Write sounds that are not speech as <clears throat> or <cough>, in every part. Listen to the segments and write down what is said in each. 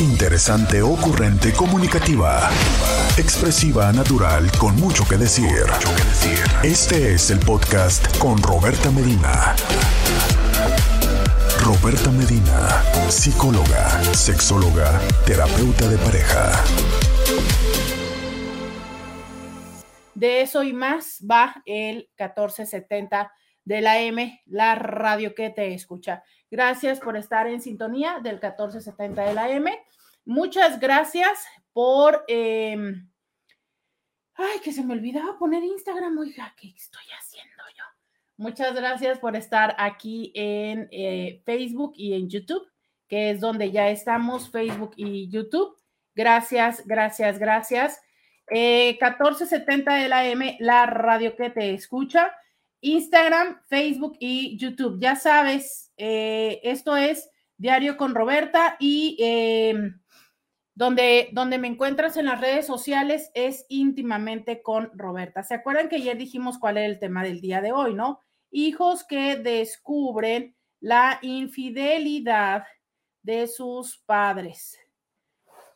Interesante, ocurrente, comunicativa. Expresiva, natural, con mucho que decir. Este es el podcast con Roberta Medina. Roberta Medina, psicóloga, sexóloga, terapeuta de pareja. De eso y más va el 1470 de la M, la radio que te escucha. Gracias por estar en sintonía del 1470 de la M. Muchas gracias por... Em, ay, que se me olvidaba poner Instagram. Oiga, ¿qué estoy haciendo yo? Muchas gracias por estar aquí en eh, Facebook y en YouTube, que es donde ya estamos, Facebook y YouTube. Gracias, gracias, gracias. 1470 eh, de la M, la radio que te escucha. Instagram, Facebook y YouTube. Ya sabes, eh, esto es Diario con Roberta y em, donde, donde me encuentras en las redes sociales es íntimamente con Roberta. ¿Se acuerdan que ayer dijimos cuál es el tema del día de hoy, no? Hijos que descubren la infidelidad de sus padres.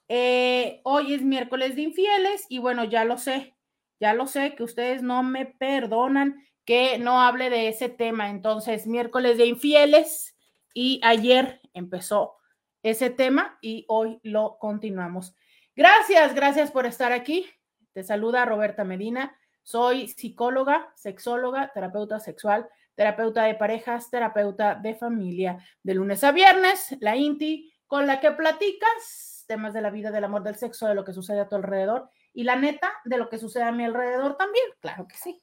Eh, hoy es miércoles de infieles y bueno, ya lo sé, ya lo sé que ustedes no me perdonan que no hable de ese tema. Entonces, miércoles de infieles y ayer empezó ese tema y hoy lo continuamos. Gracias, gracias por estar aquí. Te saluda Roberta Medina. Soy psicóloga, sexóloga, terapeuta sexual, terapeuta de parejas, terapeuta de familia. De lunes a viernes, la INTI con la que platicas temas de la vida, del amor, del sexo, de lo que sucede a tu alrededor y la neta de lo que sucede a mi alrededor también. Claro que sí.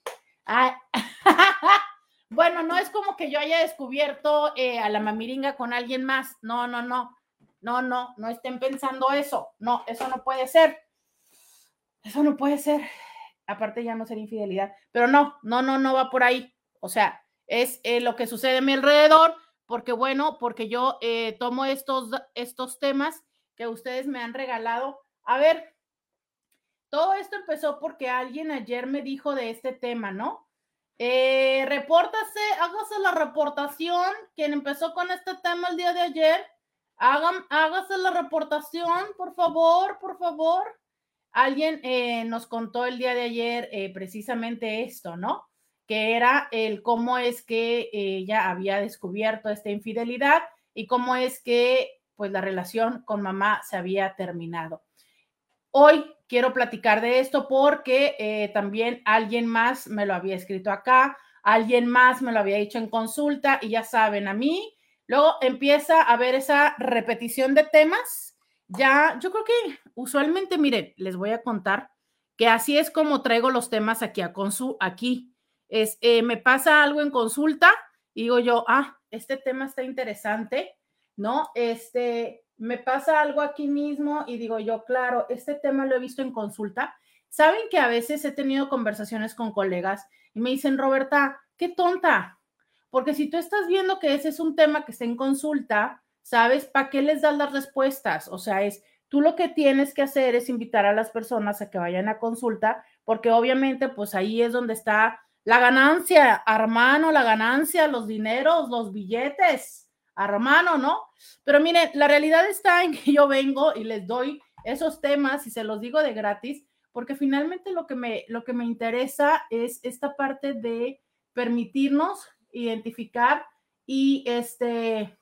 <laughs> bueno, no es como que yo haya descubierto eh, a la mamiringa con alguien más. No, no, no. No, no, no estén pensando eso. No, eso no puede ser. Eso no puede ser. Aparte ya no ser infidelidad. Pero no, no, no, no va por ahí. O sea, es eh, lo que sucede a mi alrededor, porque bueno, porque yo eh, tomo estos, estos temas que ustedes me han regalado. A ver, todo esto empezó porque alguien ayer me dijo de este tema, ¿no? Eh, repórtase, hágase la reportación. Quien empezó con este tema el día de ayer, hagan, hágase la reportación, por favor, por favor. Alguien eh, nos contó el día de ayer eh, precisamente esto, ¿no? Que era el cómo es que ella había descubierto esta infidelidad y cómo es que pues la relación con mamá se había terminado. Hoy quiero platicar de esto porque eh, también alguien más me lo había escrito acá, alguien más me lo había dicho en consulta y ya saben, a mí luego empieza a haber esa repetición de temas. Ya, yo creo que usualmente, miren, les voy a contar que así es como traigo los temas aquí a consu, aquí. Es, eh, me pasa algo en consulta digo yo, ah, este tema está interesante, ¿no? Este, me pasa algo aquí mismo y digo yo, claro, este tema lo he visto en consulta. Saben que a veces he tenido conversaciones con colegas y me dicen, Roberta, qué tonta, porque si tú estás viendo que ese es un tema que está en consulta, ¿sabes? ¿Para qué les das las respuestas? O sea, es, tú lo que tienes que hacer es invitar a las personas a que vayan a consulta, porque obviamente pues ahí es donde está la ganancia, hermano, la ganancia, los dineros, los billetes hermano, ¿no? Pero miren, la realidad está en que yo vengo y les doy esos temas y se los digo de gratis, porque finalmente lo que me, lo que me interesa es esta parte de permitirnos identificar y este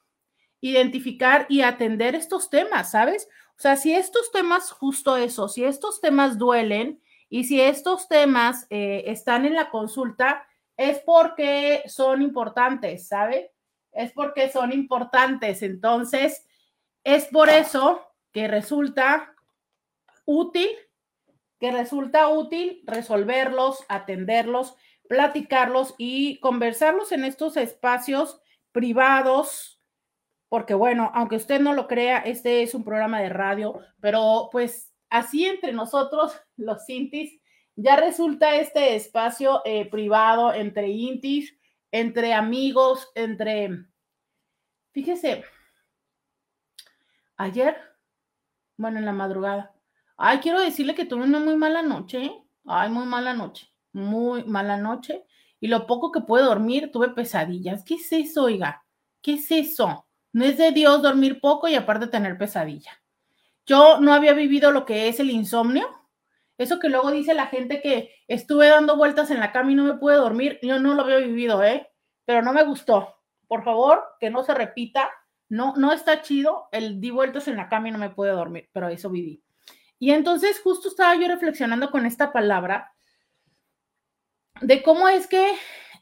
identificar y atender estos temas, ¿sabes? O sea, si estos temas, justo eso, si estos temas duelen y si estos temas eh, están en la consulta, es porque son importantes, ¿sabe? Es porque son importantes. Entonces, es por eso que resulta útil, que resulta útil resolverlos, atenderlos, platicarlos y conversarlos en estos espacios privados, porque bueno, aunque usted no lo crea, este es un programa de radio, pero pues así entre nosotros, los intis, ya resulta este espacio eh, privado entre intis, entre amigos, entre... Fíjese, ayer, bueno, en la madrugada, ay, quiero decirle que tuve una muy mala noche, ¿eh? ay, muy mala noche, muy mala noche, y lo poco que pude dormir, tuve pesadillas. ¿Qué es eso, oiga? ¿Qué es eso? No es de Dios dormir poco y aparte tener pesadilla. yo no había vivido lo que es el insomnio. Eso que luego dice la gente que estuve dando vueltas en la cama y no me pude dormir, yo no lo había vivido, ¿eh? Pero no me gustó. Por favor, que no se repita. No, no está chido el di vueltas en la cama y no me pude dormir, pero eso viví. Y entonces justo estaba yo reflexionando con esta palabra de cómo es que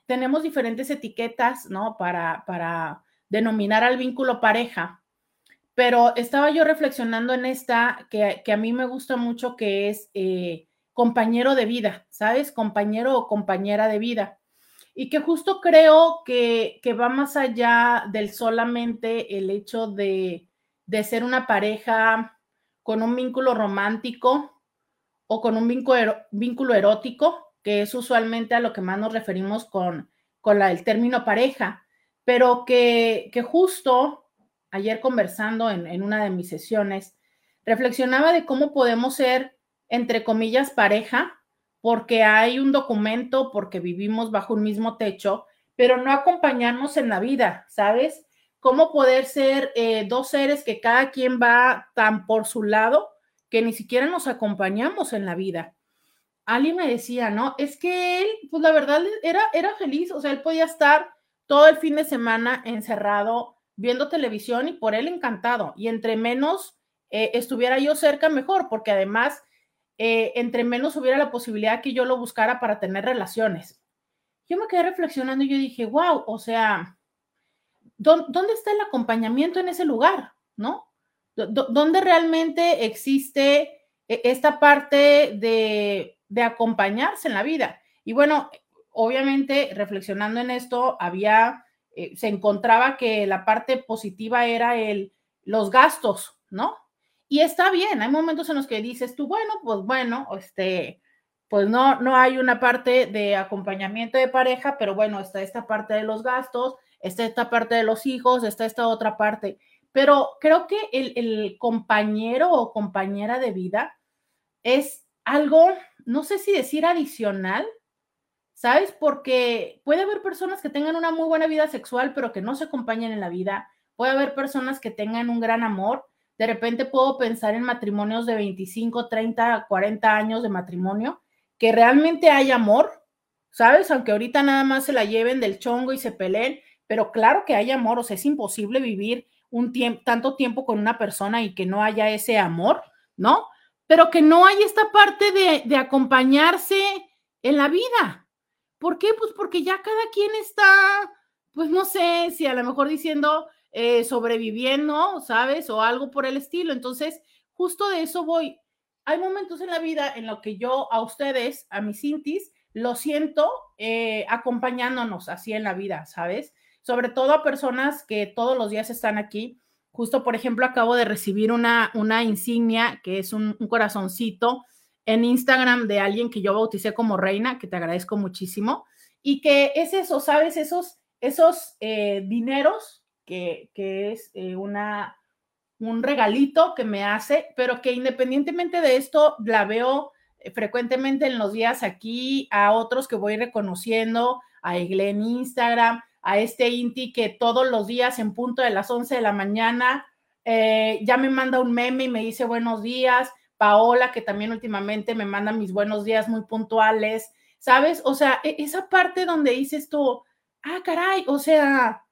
tenemos diferentes etiquetas, ¿no? Para, para denominar al vínculo pareja. Pero estaba yo reflexionando en esta que, a mí me gusta mucho, que es eh, compañero de vida, ¿sabes? Compañero o compañera de vida. Y que justo creo que, va más allá del solamente el hecho de, ser una pareja con un vínculo romántico o con un vínculo, erótico, que es usualmente a lo que más nos referimos con, con la, el término pareja, pero que, justo ayer conversando en, una de mis sesiones, reflexionaba de cómo podemos ser, entre comillas, pareja, porque hay un documento, porque vivimos bajo un mismo techo, pero no acompañarnos en la vida, ¿sabes? Cómo poder ser eh, dos seres que cada quien va tan por su lado que ni siquiera nos acompañamos en la vida. Alguien me decía, ¿no? Es que él, pues la verdad, era, era feliz, o sea, él podía estar todo el fin de semana encerrado viendo televisión y por él encantado. Y entre menos eh, estuviera yo cerca, mejor, porque además, eh, entre menos hubiera la posibilidad que yo lo buscara para tener relaciones. Yo me quedé reflexionando y yo dije, wow, o sea, ¿dónde está el acompañamiento en ese lugar? ¿No? ¿Dónde realmente existe e, esta parte de de acompañarse en la vida. Y bueno, obviamente reflexionando en esto, había, eh, se encontraba que la parte positiva era el, los gastos, ¿no? Y está bien, hay momentos en los que dices tú, bueno, pues bueno, este, pues no, no hay una parte de acompañamiento de pareja, pero bueno, está esta parte de los gastos, está esta parte de los hijos, está esta otra parte. Pero creo que el, el compañero o compañera de vida es algo no sé si decir adicional, ¿sabes? Porque puede haber personas que tengan una muy buena vida sexual, pero que no se acompañen en la vida. Puede haber personas que tengan un gran amor. De repente puedo pensar en matrimonios de 25, 30, 40 años de matrimonio, que realmente hay amor, ¿sabes? Aunque ahorita nada más se la lleven del chongo y se peleen, pero claro que hay amor, o sea, es imposible vivir un tiempo, tanto tiempo con una persona y que no haya ese amor, ¿no? pero que no hay esta parte de, acompañarse en la vida. ¿Por qué? Pues porque ya cada quien está, pues no sé, si a lo mejor diciendo eh, sobreviviendo, ¿sabes? O algo por el estilo. Entonces, justo de eso voy. Hay momentos en la vida en los que yo a ustedes, a mis intis, lo siento eh, acompañándonos así en la vida, ¿sabes? Sobre todo a personas que todos los días están aquí Justo, por ejemplo, acabo de recibir una, una insignia que es un, corazoncito en Instagram de alguien que yo bauticé como reina, que te agradezco muchísimo, y que es eso, ¿sabes? Esos, esos eh, dineros que, es eh, una, un regalito que me hace, pero que independientemente de esto, la veo eh, frecuentemente en los días aquí, a otros que voy reconociendo, a Egle en Instagram, a este Inti que todos los días en punto de las 11 de la mañana ya me manda un meme y me dice buenos días. Paola, que también últimamente me manda mis buenos días muy puntuales, ¿sabes? O sea, e, esa parte donde dices tú, ah, caray, o sea,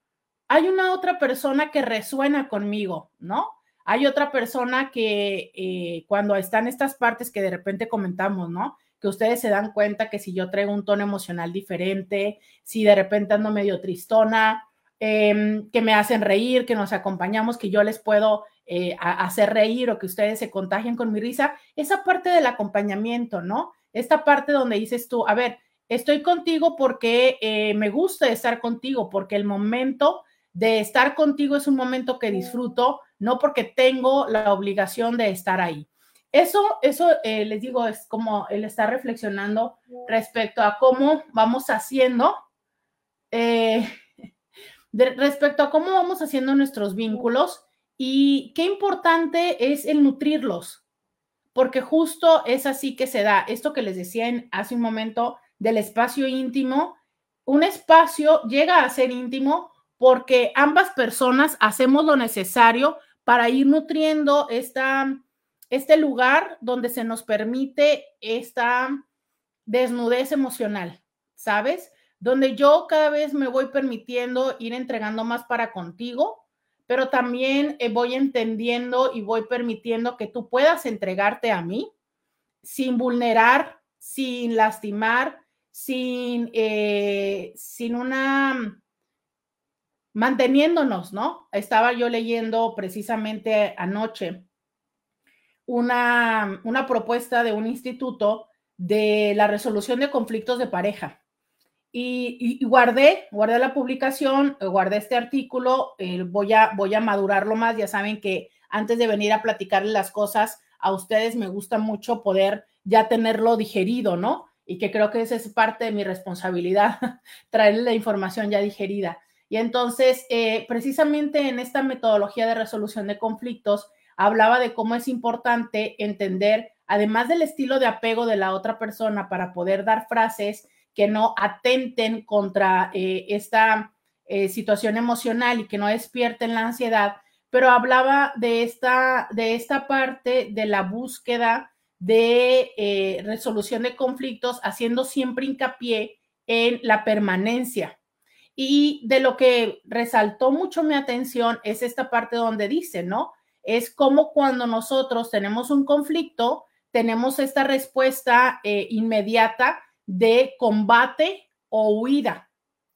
hay una otra persona que resuena conmigo, ¿no? Hay otra persona que eh, cuando están estas partes que de repente comentamos, ¿no? que ustedes se dan cuenta que si yo traigo un tono emocional diferente, si de repente ando medio tristona, em, que me hacen reír, que nos acompañamos, que yo les puedo eh, hacer reír o que ustedes se contagien con mi risa, esa parte del acompañamiento, ¿no? Esta parte donde dices tú, a ver, estoy contigo porque eh, me gusta estar contigo, porque el momento de estar contigo es un momento que disfruto, no porque tengo la obligación de estar ahí. Eso, eso eh, les digo, es como él está reflexionando respecto a cómo vamos haciendo, eh, <laughs> respecto a cómo vamos haciendo nuestros vínculos y qué importante es el nutrirlos, porque justo es así que se da esto que les decía en, hace un momento del espacio íntimo. Un espacio llega a ser íntimo porque ambas personas hacemos lo necesario para ir nutriendo esta este lugar donde se nos permite esta desnudez emocional, ¿sabes? Donde yo cada vez me voy permitiendo ir entregando más para contigo, pero también eh, voy entendiendo y voy permitiendo que tú puedas entregarte a mí sin vulnerar, sin lastimar, sin, eh, sin una manteniéndonos, ¿no? Estaba yo leyendo precisamente anoche una, una propuesta de un instituto de la resolución de conflictos de pareja. Y, guardé, guardé la publicación, guardé este artículo, eh, voy, a, voy a madurarlo más, ya saben que antes de venir a platicarles las cosas, a ustedes me gusta mucho poder ya tenerlo digerido, ¿no? Y que creo que esa es parte de mi responsabilidad, <laughs> traerle la información ya digerida. Y entonces, eh, precisamente en esta metodología de resolución de conflictos, hablaba de cómo es importante entender, además del estilo de apego de la otra persona, para poder dar frases que no atenten contra eh, esta eh, situación emocional y que no despierten la ansiedad, pero hablaba de esta, de esta parte de la búsqueda de resolución de conflictos, haciendo siempre hincapié en la permanencia y de lo que resaltó mucho mi atención es esta parte donde dice, ¿no? Es como cuando nosotros tenemos un conflicto, tenemos esta respuesta eh, inmediata de combate o huida.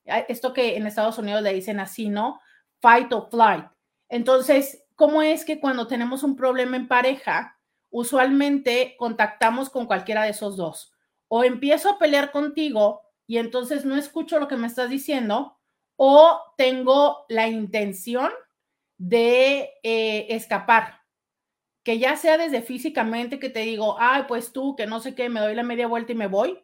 Esto que en Estados Unidos le dicen así, ¿no? Fight or flight. Entonces, ¿cómo es que cuando tenemos un problema en pareja, usualmente contactamos con cualquiera de esos dos? O empiezo a pelear contigo y entonces no escucho lo que me estás diciendo o tengo la intención de eh, escapar, que ya sea desde físicamente que te digo, ay, pues tú, que no sé qué, me doy la media vuelta y me voy,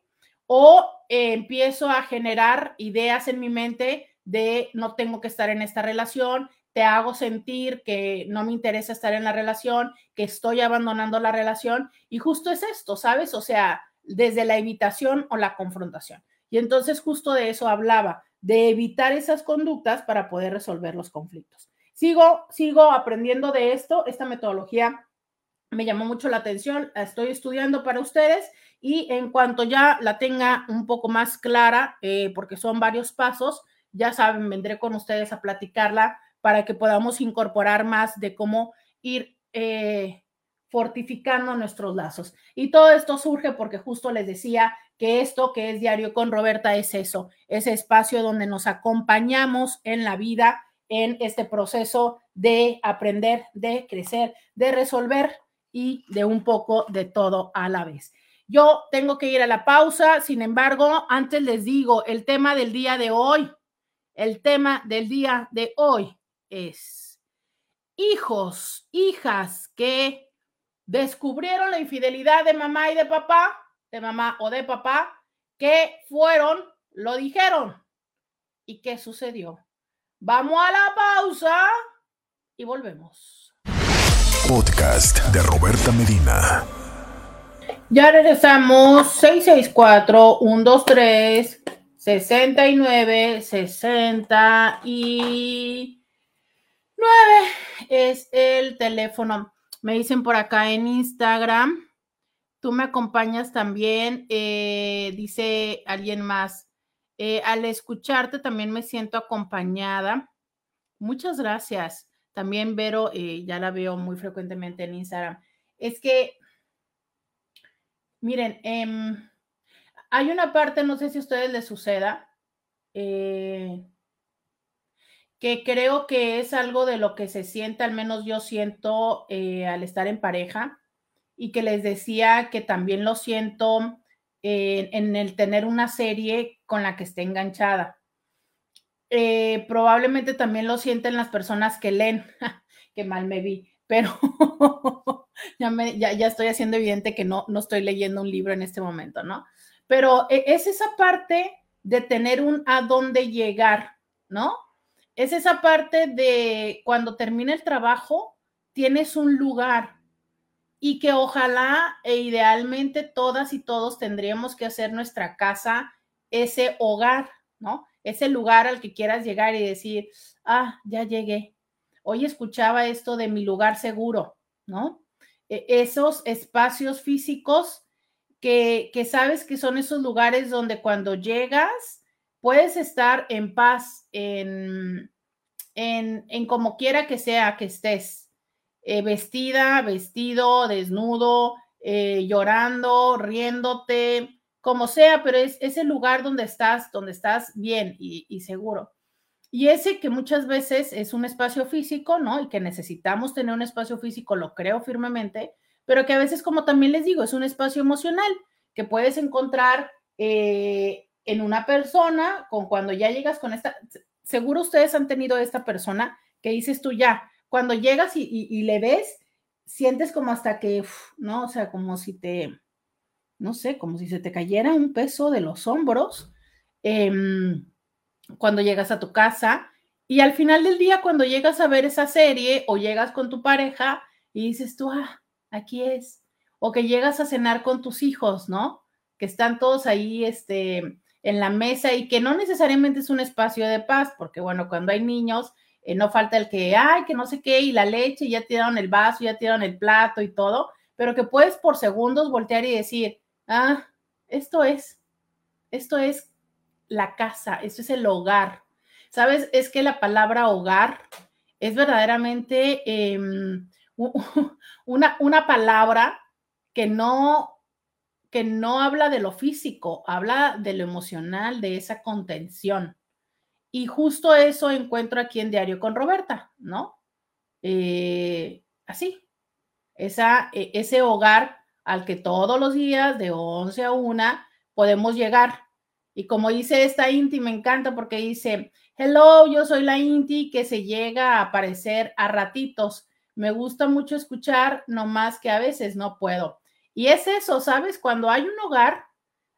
o eh, empiezo a generar ideas en mi mente de no tengo que estar en esta relación, te hago sentir que no me interesa estar en la relación, que estoy abandonando la relación, y justo es esto, ¿sabes? O sea, desde la evitación o la confrontación. Y entonces justo de eso hablaba, de evitar esas conductas para poder resolver los conflictos. Sigo, sigo aprendiendo de esto, esta metodología me llamó mucho la atención, la estoy estudiando para ustedes y en cuanto ya la tenga un poco más clara, eh, porque son varios pasos, ya saben, vendré con ustedes a platicarla para que podamos incorporar más de cómo ir eh, fortificando nuestros lazos. Y todo esto surge porque justo les decía que esto que es diario con Roberta es eso, ese espacio donde nos acompañamos en la vida, en este proceso de aprender, de crecer, de resolver y de un poco de todo a la vez. Yo tengo que ir a la pausa, sin embargo, antes les digo, el tema del día de hoy, el tema del día de hoy es hijos, hijas que descubrieron la infidelidad de mamá y de papá de mamá o de papá que fueron, lo dijeron. ¿Y qué sucedió? Vamos a la pausa y volvemos. Podcast de Roberta Medina. Ya regresamos 664 123 69 69 es el teléfono. Me dicen por acá en Instagram Tú me acompañas también, eh, dice alguien más. Eh, al escucharte también me siento acompañada. Muchas gracias. También Vero, eh, ya la veo muy frecuentemente en Instagram. Es que, miren, em, hay una parte, no sé si a ustedes les suceda, que creo que es algo de lo que se siente, al menos yo siento al estar en pareja y que les decía que también lo siento en el tener una serie con la que esté enganchada. Eh, probablemente también lo sienten las personas que leen, <laughs> que mal me vi, pero <laughs> ya, me, ya, ya, estoy haciendo evidente que no, no estoy leyendo un libro en este momento, ¿no? Pero e, es esa parte de tener un a dónde llegar, ¿no? Es esa parte de cuando termina el trabajo, tienes un lugar, y que ojalá e idealmente todas y todos tendríamos que hacer nuestra casa ese hogar, ¿no? Ese lugar al que quieras llegar y decir, ah, ya llegué. Hoy escuchaba esto de mi lugar seguro, ¿no? e, esos espacios físicos que, que sabes que son esos lugares donde cuando llegas puedes estar en paz, en, en, en como quiera que sea que estés, eh, vestida, vestido, desnudo, eh, llorando, riéndote, como sea, pero es, ese lugar donde estás, donde estás bien y, y seguro. Y ese que muchas veces es un espacio físico, ¿no? Y que necesitamos tener un espacio físico, lo creo firmemente, pero que a veces, como también les digo, es un espacio emocional que puedes encontrar eh, en una persona con cuando ya llegas con esta, seguro ustedes han tenido esta persona que dices tú ya, cuando llegas y, le ves, sientes como hasta que, ¿no? O sea, como si te, no sé, como si se te cayera un peso de los hombros. Em, cuando llegas a tu casa y al final del día cuando llegas a ver esa serie o llegas con tu pareja y dices tú, ah, aquí es, o que llegas a cenar con tus hijos, ¿no? Que están todos ahí, este, en la mesa y que no necesariamente es un espacio de paz, porque bueno, cuando hay niños, eh, no falta el que, ay, que no sé qué, y la leche, ya tiraron el vaso, ya tiraron el plato y todo, pero que puedes por segundos voltear y decir, ah, esto es, esto es la casa, esto es el hogar. ¿Sabes? Es que la palabra hogar es verdaderamente em, una, una palabra que no, que no habla de lo físico, habla de lo emocional, de esa contención. Y justo eso encuentro aquí en Diario con Roberta, ¿no? Eh, así, esa, e, ese hogar al que todos los días de 11 a 1 podemos llegar y como dice esta Inti, me encanta porque dice, hello, yo soy la Inti que se llega a aparecer a ratitos. Me gusta mucho escuchar, no más que a veces no puedo. Y es eso, ¿sabes? Cuando hay un hogar,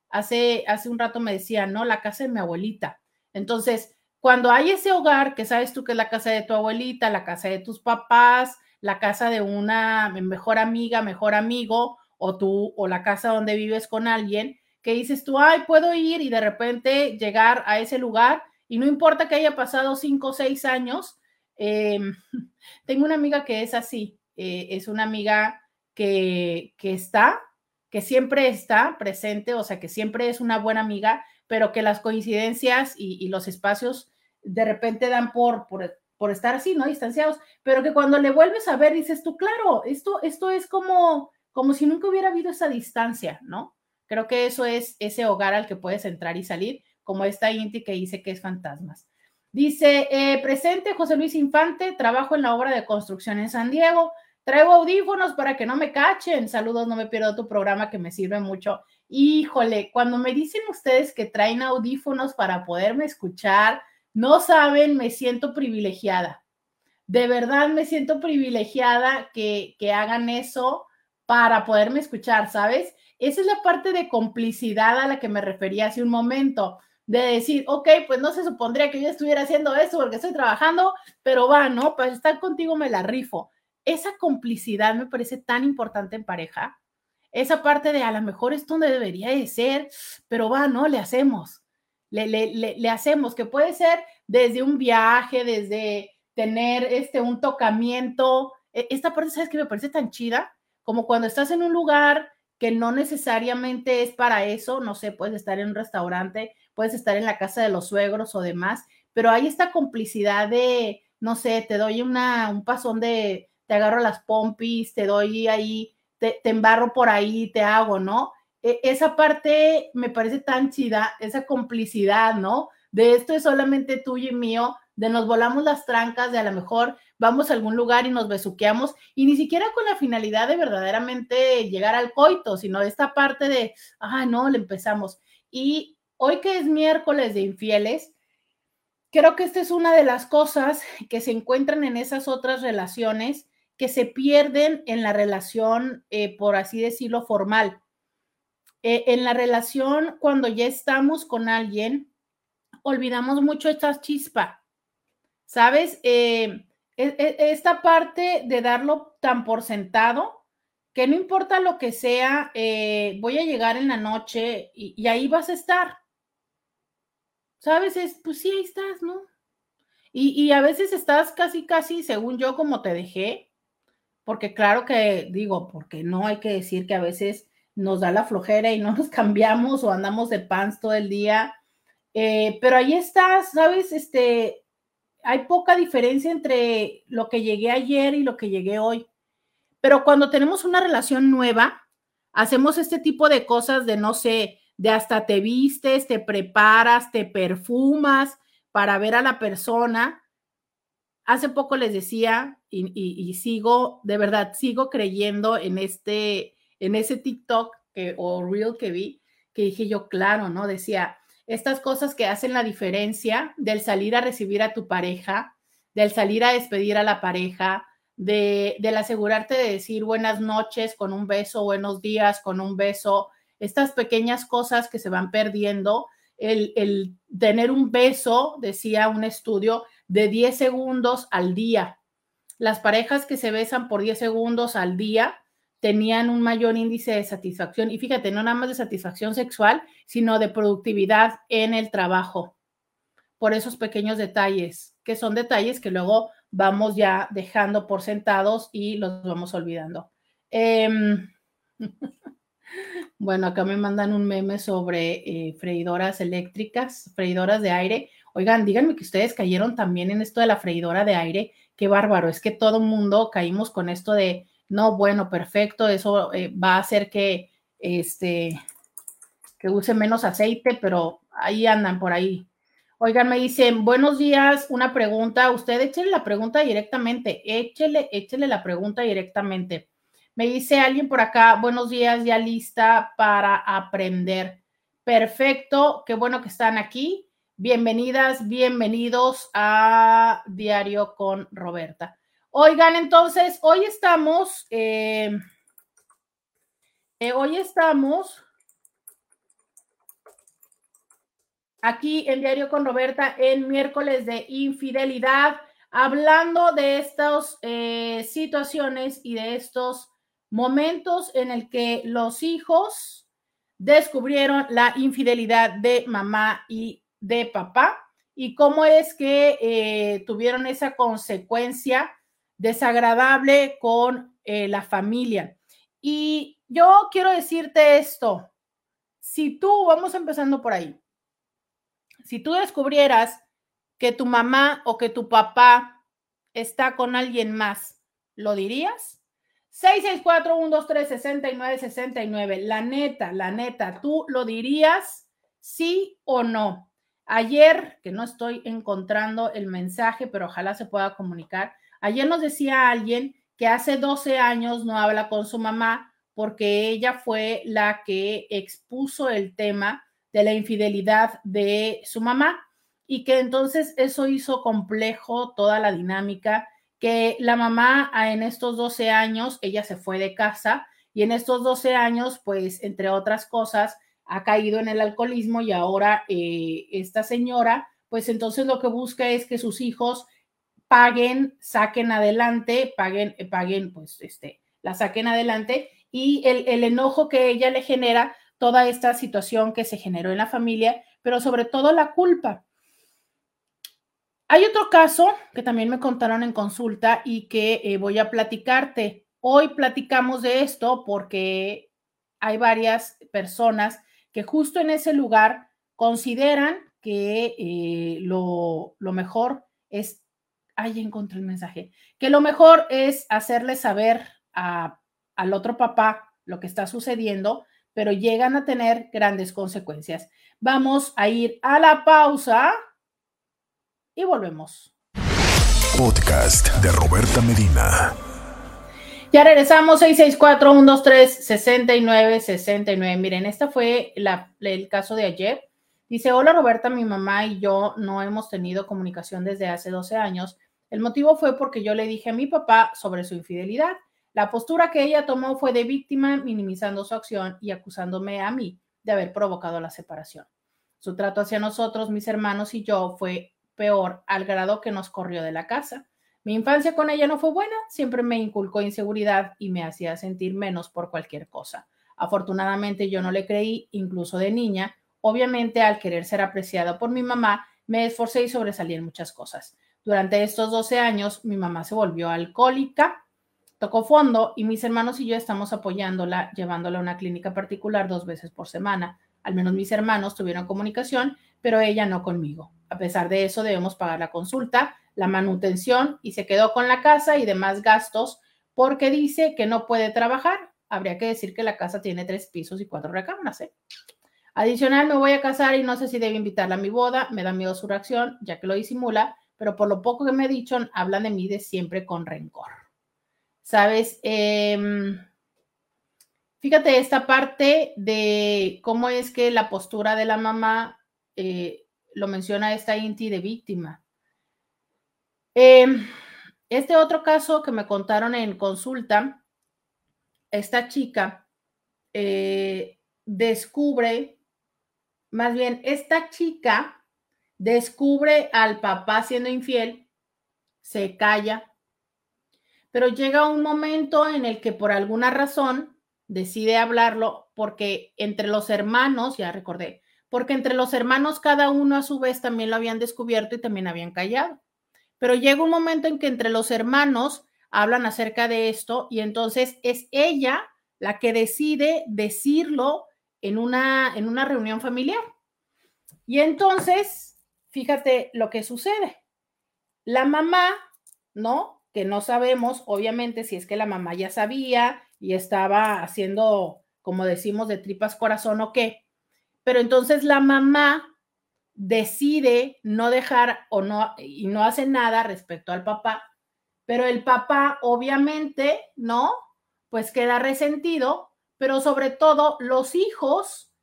hace, hace un rato me decía, no, la casa de mi abuelita. Entonces, cuando hay ese hogar, que sabes tú que es la casa de tu abuelita, la casa de tus papás, la casa de una mejor amiga, mejor amigo, o tú, o la casa donde vives con alguien, que dices tú, ay, puedo ir y de repente llegar a ese lugar y no importa que haya pasado cinco o seis años. Em, <laughs> tengo una amiga que es así, eh, es una amiga que, que está, que siempre está presente, o sea, que siempre es una buena amiga, pero que las coincidencias y, los espacios de repente dan por, por, por, estar así, ¿no? Distanciados, pero que cuando le vuelves a ver dices tú, claro, esto, esto es como, como si nunca hubiera habido esa distancia, ¿no? Creo que eso es ese hogar al que puedes entrar y salir, como esta Inti que dice que es fantasmas. Dice, eh, presente José Luis Infante, trabajo en la obra de construcción en San Diego, traigo audífonos para que no me cachen, saludos, no me pierdo tu programa que me sirve mucho. Híjole, cuando me dicen ustedes que traen audífonos para poderme escuchar, no saben, me siento privilegiada. De verdad me siento privilegiada que, que hagan eso para poderme escuchar, ¿sabes? Esa es la parte de complicidad a la que me refería hace un momento, de decir, ok, pues no se supondría que yo estuviera haciendo eso porque estoy trabajando, pero va, ¿no? Para estar contigo me la rifo. Esa complicidad me parece tan importante en pareja. Esa parte de a lo mejor esto donde debería de ser, pero va, ¿no? Le hacemos. Le, le, le, hacemos, que puede ser desde un viaje, desde tener este, un tocamiento. E, esta parte, ¿sabes qué me parece tan chida? Como cuando estás en un lugar que no necesariamente es para eso, no sé, puedes estar en un restaurante, puedes estar en la casa de los suegros o demás, pero hay esta complicidad de, no sé, te doy una, un pasón de, te agarro las pompis, te doy ahí, te, te embarro por ahí, te hago, ¿no? E, esa parte me parece tan chida, esa complicidad, ¿no? De esto es solamente tuyo y mío, de nos volamos las trancas, de a lo mejor vamos a algún lugar y nos besuqueamos, y ni siquiera con la finalidad de verdaderamente llegar al coito, sino esta parte de, ah, no, le empezamos. Y hoy que es miércoles de infieles, creo que esta es una de las cosas que se encuentran en esas otras relaciones que se pierden en la relación, eh, por así decirlo, formal. Eh, en la relación, cuando ya estamos con alguien, olvidamos mucho esta chispa, ¿sabes? Eh, esta parte de darlo tan por sentado, que no importa lo que sea, eh, voy a llegar en la noche y, ahí vas a estar. ¿Sabes? Es, pues sí, ahí estás, ¿no? Y, a veces estás casi, casi, según yo, como te dejé, porque claro que digo, porque no hay que decir que a veces nos da la flojera y no nos <laughs> cambiamos o andamos de pants todo el día. Eh, pero ahí está, ¿sabes? Este, hay poca diferencia entre lo que llegué ayer y lo que llegué hoy. Pero cuando tenemos una relación nueva, hacemos este tipo de cosas de, no sé, de hasta te vistes, te preparas, te perfumas para ver a la persona. Hace poco les decía y, sigo, de verdad, sigo creyendo en este, en ese TikTok que, o Reel que vi, que dije yo, claro, ¿no? Decía, estas cosas que hacen la diferencia del salir a recibir a tu pareja, del salir a despedir a la pareja, de, del asegurarte de decir buenas noches con un beso, buenos días con un beso, estas pequeñas cosas que se van perdiendo, el, el tener un beso, decía un estudio, de 10 segundos al día. Las parejas que se besan por 10 segundos al día tenían un mayor índice de satisfacción y fíjate, no nada más de satisfacción sexual, sino de productividad en el trabajo, por esos pequeños detalles, que son detalles que luego vamos ya dejando por sentados y los vamos olvidando. Em, <laughs> bueno, acá me mandan un meme sobre eh, freidoras eléctricas, freidoras de aire. Oigan, díganme que ustedes cayeron también en esto de la freidora de aire. Qué bárbaro, es que todo mundo caímos con esto de no, bueno, perfecto, eso eh, va a hacer que, este, que use menos aceite, pero ahí andan por ahí. Oigan, me dicen, buenos días, una pregunta. Usted échele la pregunta directamente, échele, échele la pregunta directamente. Me dice alguien por acá, buenos días, ya lista para aprender. Perfecto, qué bueno que están aquí. Bienvenidas, bienvenidos a Diario con Roberta. Oigan, entonces, hoy estamos, eh, eh, hoy estamos aquí en Diario con Roberta en miércoles de infidelidad, hablando de estas eh, situaciones y de estos momentos en el que los hijos descubrieron la infidelidad de mamá y de papá y cómo es que tuvieron esa consecuencia desagradable con eh, la familia. Y yo quiero decirte esto, si tú, vamos empezando por ahí, si tú descubrieras que tu mamá o que tu papá está con alguien más, ¿lo dirías? 664-123-6969. La neta, la neta, ¿tú lo dirías sí o no? Ayer, que no estoy encontrando el mensaje, pero ojalá se pueda comunicar, Ayer nos decía alguien que hace 12 años no habla con su mamá porque ella fue la que expuso el tema de la infidelidad de su mamá y que entonces eso hizo complejo toda la dinámica, que la mamá en estos 12 años, ella se fue de casa y en estos 12 años, pues, entre otras cosas, ha caído en el alcoholismo y ahora eh, esta señora, pues entonces lo que busca es que sus hijos paguen, saquen adelante, paguen, eh, paguen, pues, este, la saquen adelante y el, el enojo que ella le genera toda esta situación que se generó en la familia, pero sobre todo la culpa. Hay otro caso que también me contaron en consulta y que eh, voy a platicarte. Hoy platicamos de esto porque hay varias personas que justo en ese lugar consideran que eh, lo, lo mejor es ahí encontré el mensaje, que lo mejor es hacerle saber al otro papá lo que está sucediendo, pero llegan a tener grandes consecuencias. Vamos a ir a la pausa y volvemos. Podcast de Roberta Medina. Ya regresamos, 664-123-6969. Miren, este fue el caso de ayer. Dice, hola Roberta, mi mamá y yo no hemos tenido comunicación desde hace 12 años el motivo fue porque yo le dije a mi papá sobre su infidelidad. La postura que ella tomó fue de víctima, minimizando su acción y acusándome a mí de haber provocado la separación. Su trato hacia nosotros, mis hermanos y yo, fue peor al grado que nos corrió de la casa. Mi infancia con ella no fue buena, siempre me inculcó inseguridad y me hacía sentir menos por cualquier cosa. Afortunadamente yo no le creí, incluso de niña. Obviamente al querer ser apreciada por mi mamá, me esforcé y sobresalí en muchas cosas. Durante estos 12 años, mi mamá se volvió alcohólica tocó fondo y mis hermanos y yo estamos apoyándola, llevándola a una clínica particular dos veces por semana. Al menos mis hermanos tuvieron comunicación, pero ella no conmigo. A pesar de eso, debemos pagar la consulta, la manutención y se quedó con la casa y demás gastos porque dice que no puede trabajar. Habría que decir que la casa tiene tres pisos y cuatro recámaras. ¿eh? Adicional, me voy a casar y no sé si debe invitarla a mi boda. Me da miedo su reacción, ya que lo disimula, pero por lo poco que me ha dicho, hablan de mí de siempre con rencor. ¿Sabes? Em, fíjate esta parte de cómo es que la postura de la mamá eh, lo menciona esta Inti de víctima. Em, este otro caso que me contaron en consulta, esta chica eh, descubre, más bien, esta chica descubre al papá siendo infiel, se calla, pero llega un momento en el que por alguna razón decide hablarlo porque entre los hermanos, ya recordé, porque entre los hermanos cada uno a su vez también lo habían descubierto y también habían callado. Pero llega un momento en que entre los hermanos hablan acerca de esto y entonces es ella la que decide decirlo en una, en una reunión familiar. Y entonces, fíjate lo que sucede. La mamá, ¿no? que no sabemos, obviamente, si es que la mamá ya sabía y estaba haciendo, como decimos, de tripas corazón o qué. Pero entonces la mamá decide no dejar o no, y no hace nada respecto al papá, pero el papá, obviamente, ¿no? Pues queda resentido, pero sobre todo los hijos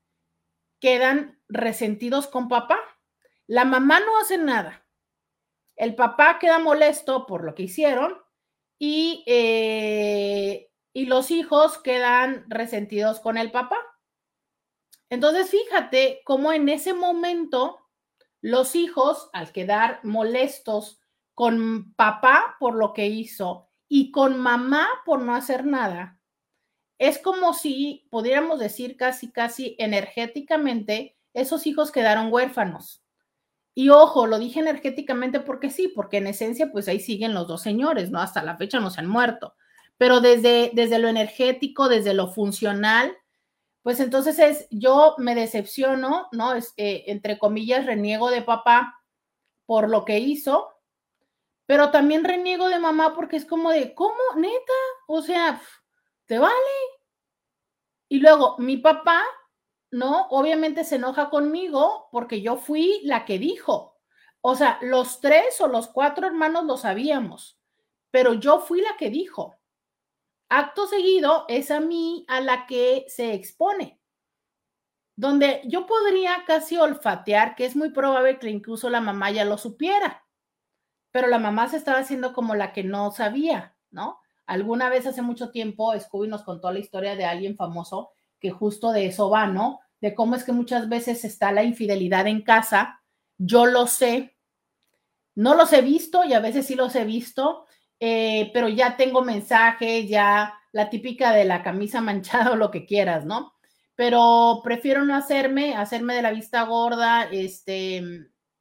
quedan resentidos con papá. La mamá no hace nada, el papá queda molesto por lo que hicieron y, eh, y los hijos quedan resentidos con el papá. Entonces, fíjate cómo en ese momento los hijos, al quedar molestos con papá por lo que hizo y con mamá por no hacer nada, es como si pudiéramos decir casi, casi energéticamente, esos hijos quedaron huérfanos. Y ojo, lo dije energéticamente porque sí, porque en esencia, pues ahí siguen los dos señores, ¿no? Hasta la fecha no se han muerto. Pero desde, desde lo energético, desde lo funcional, pues entonces es, yo me decepciono, ¿no? Es, eh, entre comillas, reniego de papá por lo que hizo, pero también reniego de mamá porque es como de, ¿cómo? Neta, o sea, ¿te vale? Y luego, mi papá ¿no? Obviamente se enoja conmigo porque yo fui la que dijo. O sea, los tres o los cuatro hermanos lo sabíamos, pero yo fui la que dijo. Acto seguido es a mí a la que se expone, donde yo podría casi olfatear que es muy probable que incluso la mamá ya lo supiera, pero la mamá se estaba haciendo como la que no sabía, ¿no? Alguna vez hace mucho tiempo, Scooby nos contó la historia de alguien famoso que justo de eso va, ¿no? De cómo es que muchas veces está la infidelidad en casa. Yo lo sé, no los he visto y a veces sí los he visto, eh, pero ya tengo mensajes, ya la típica de la camisa <laughs> manchada o lo que quieras, ¿no? Pero prefiero no hacerme, hacerme de la vista gorda, este,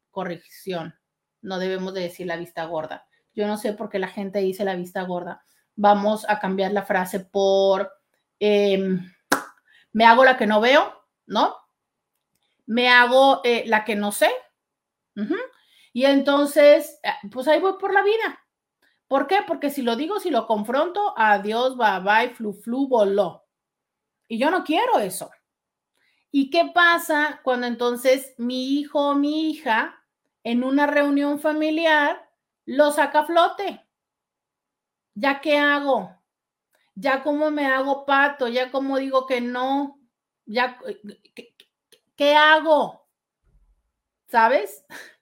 corrección, no debemos de decir la vista gorda. Yo no sé por qué la gente dice la vista gorda. Vamos a cambiar la frase por em, me hago la que no veo ¿no? Me hago eh, la que no sé. Y entonces, eh, pues ahí voy por la vida. ¿Por qué? Porque si lo digo, si lo confronto, adiós, bye bye, flu flu, voló. Y yo no quiero eso. ¿Y qué pasa cuando entonces mi hijo o mi hija en una reunión familiar lo saca a flote? ¿Ya qué hago? ¿Ya cómo me hago pato? ¿Ya cómo digo que no? Ya, eh, ¿qué, hago? ¿Sabes? <laughs>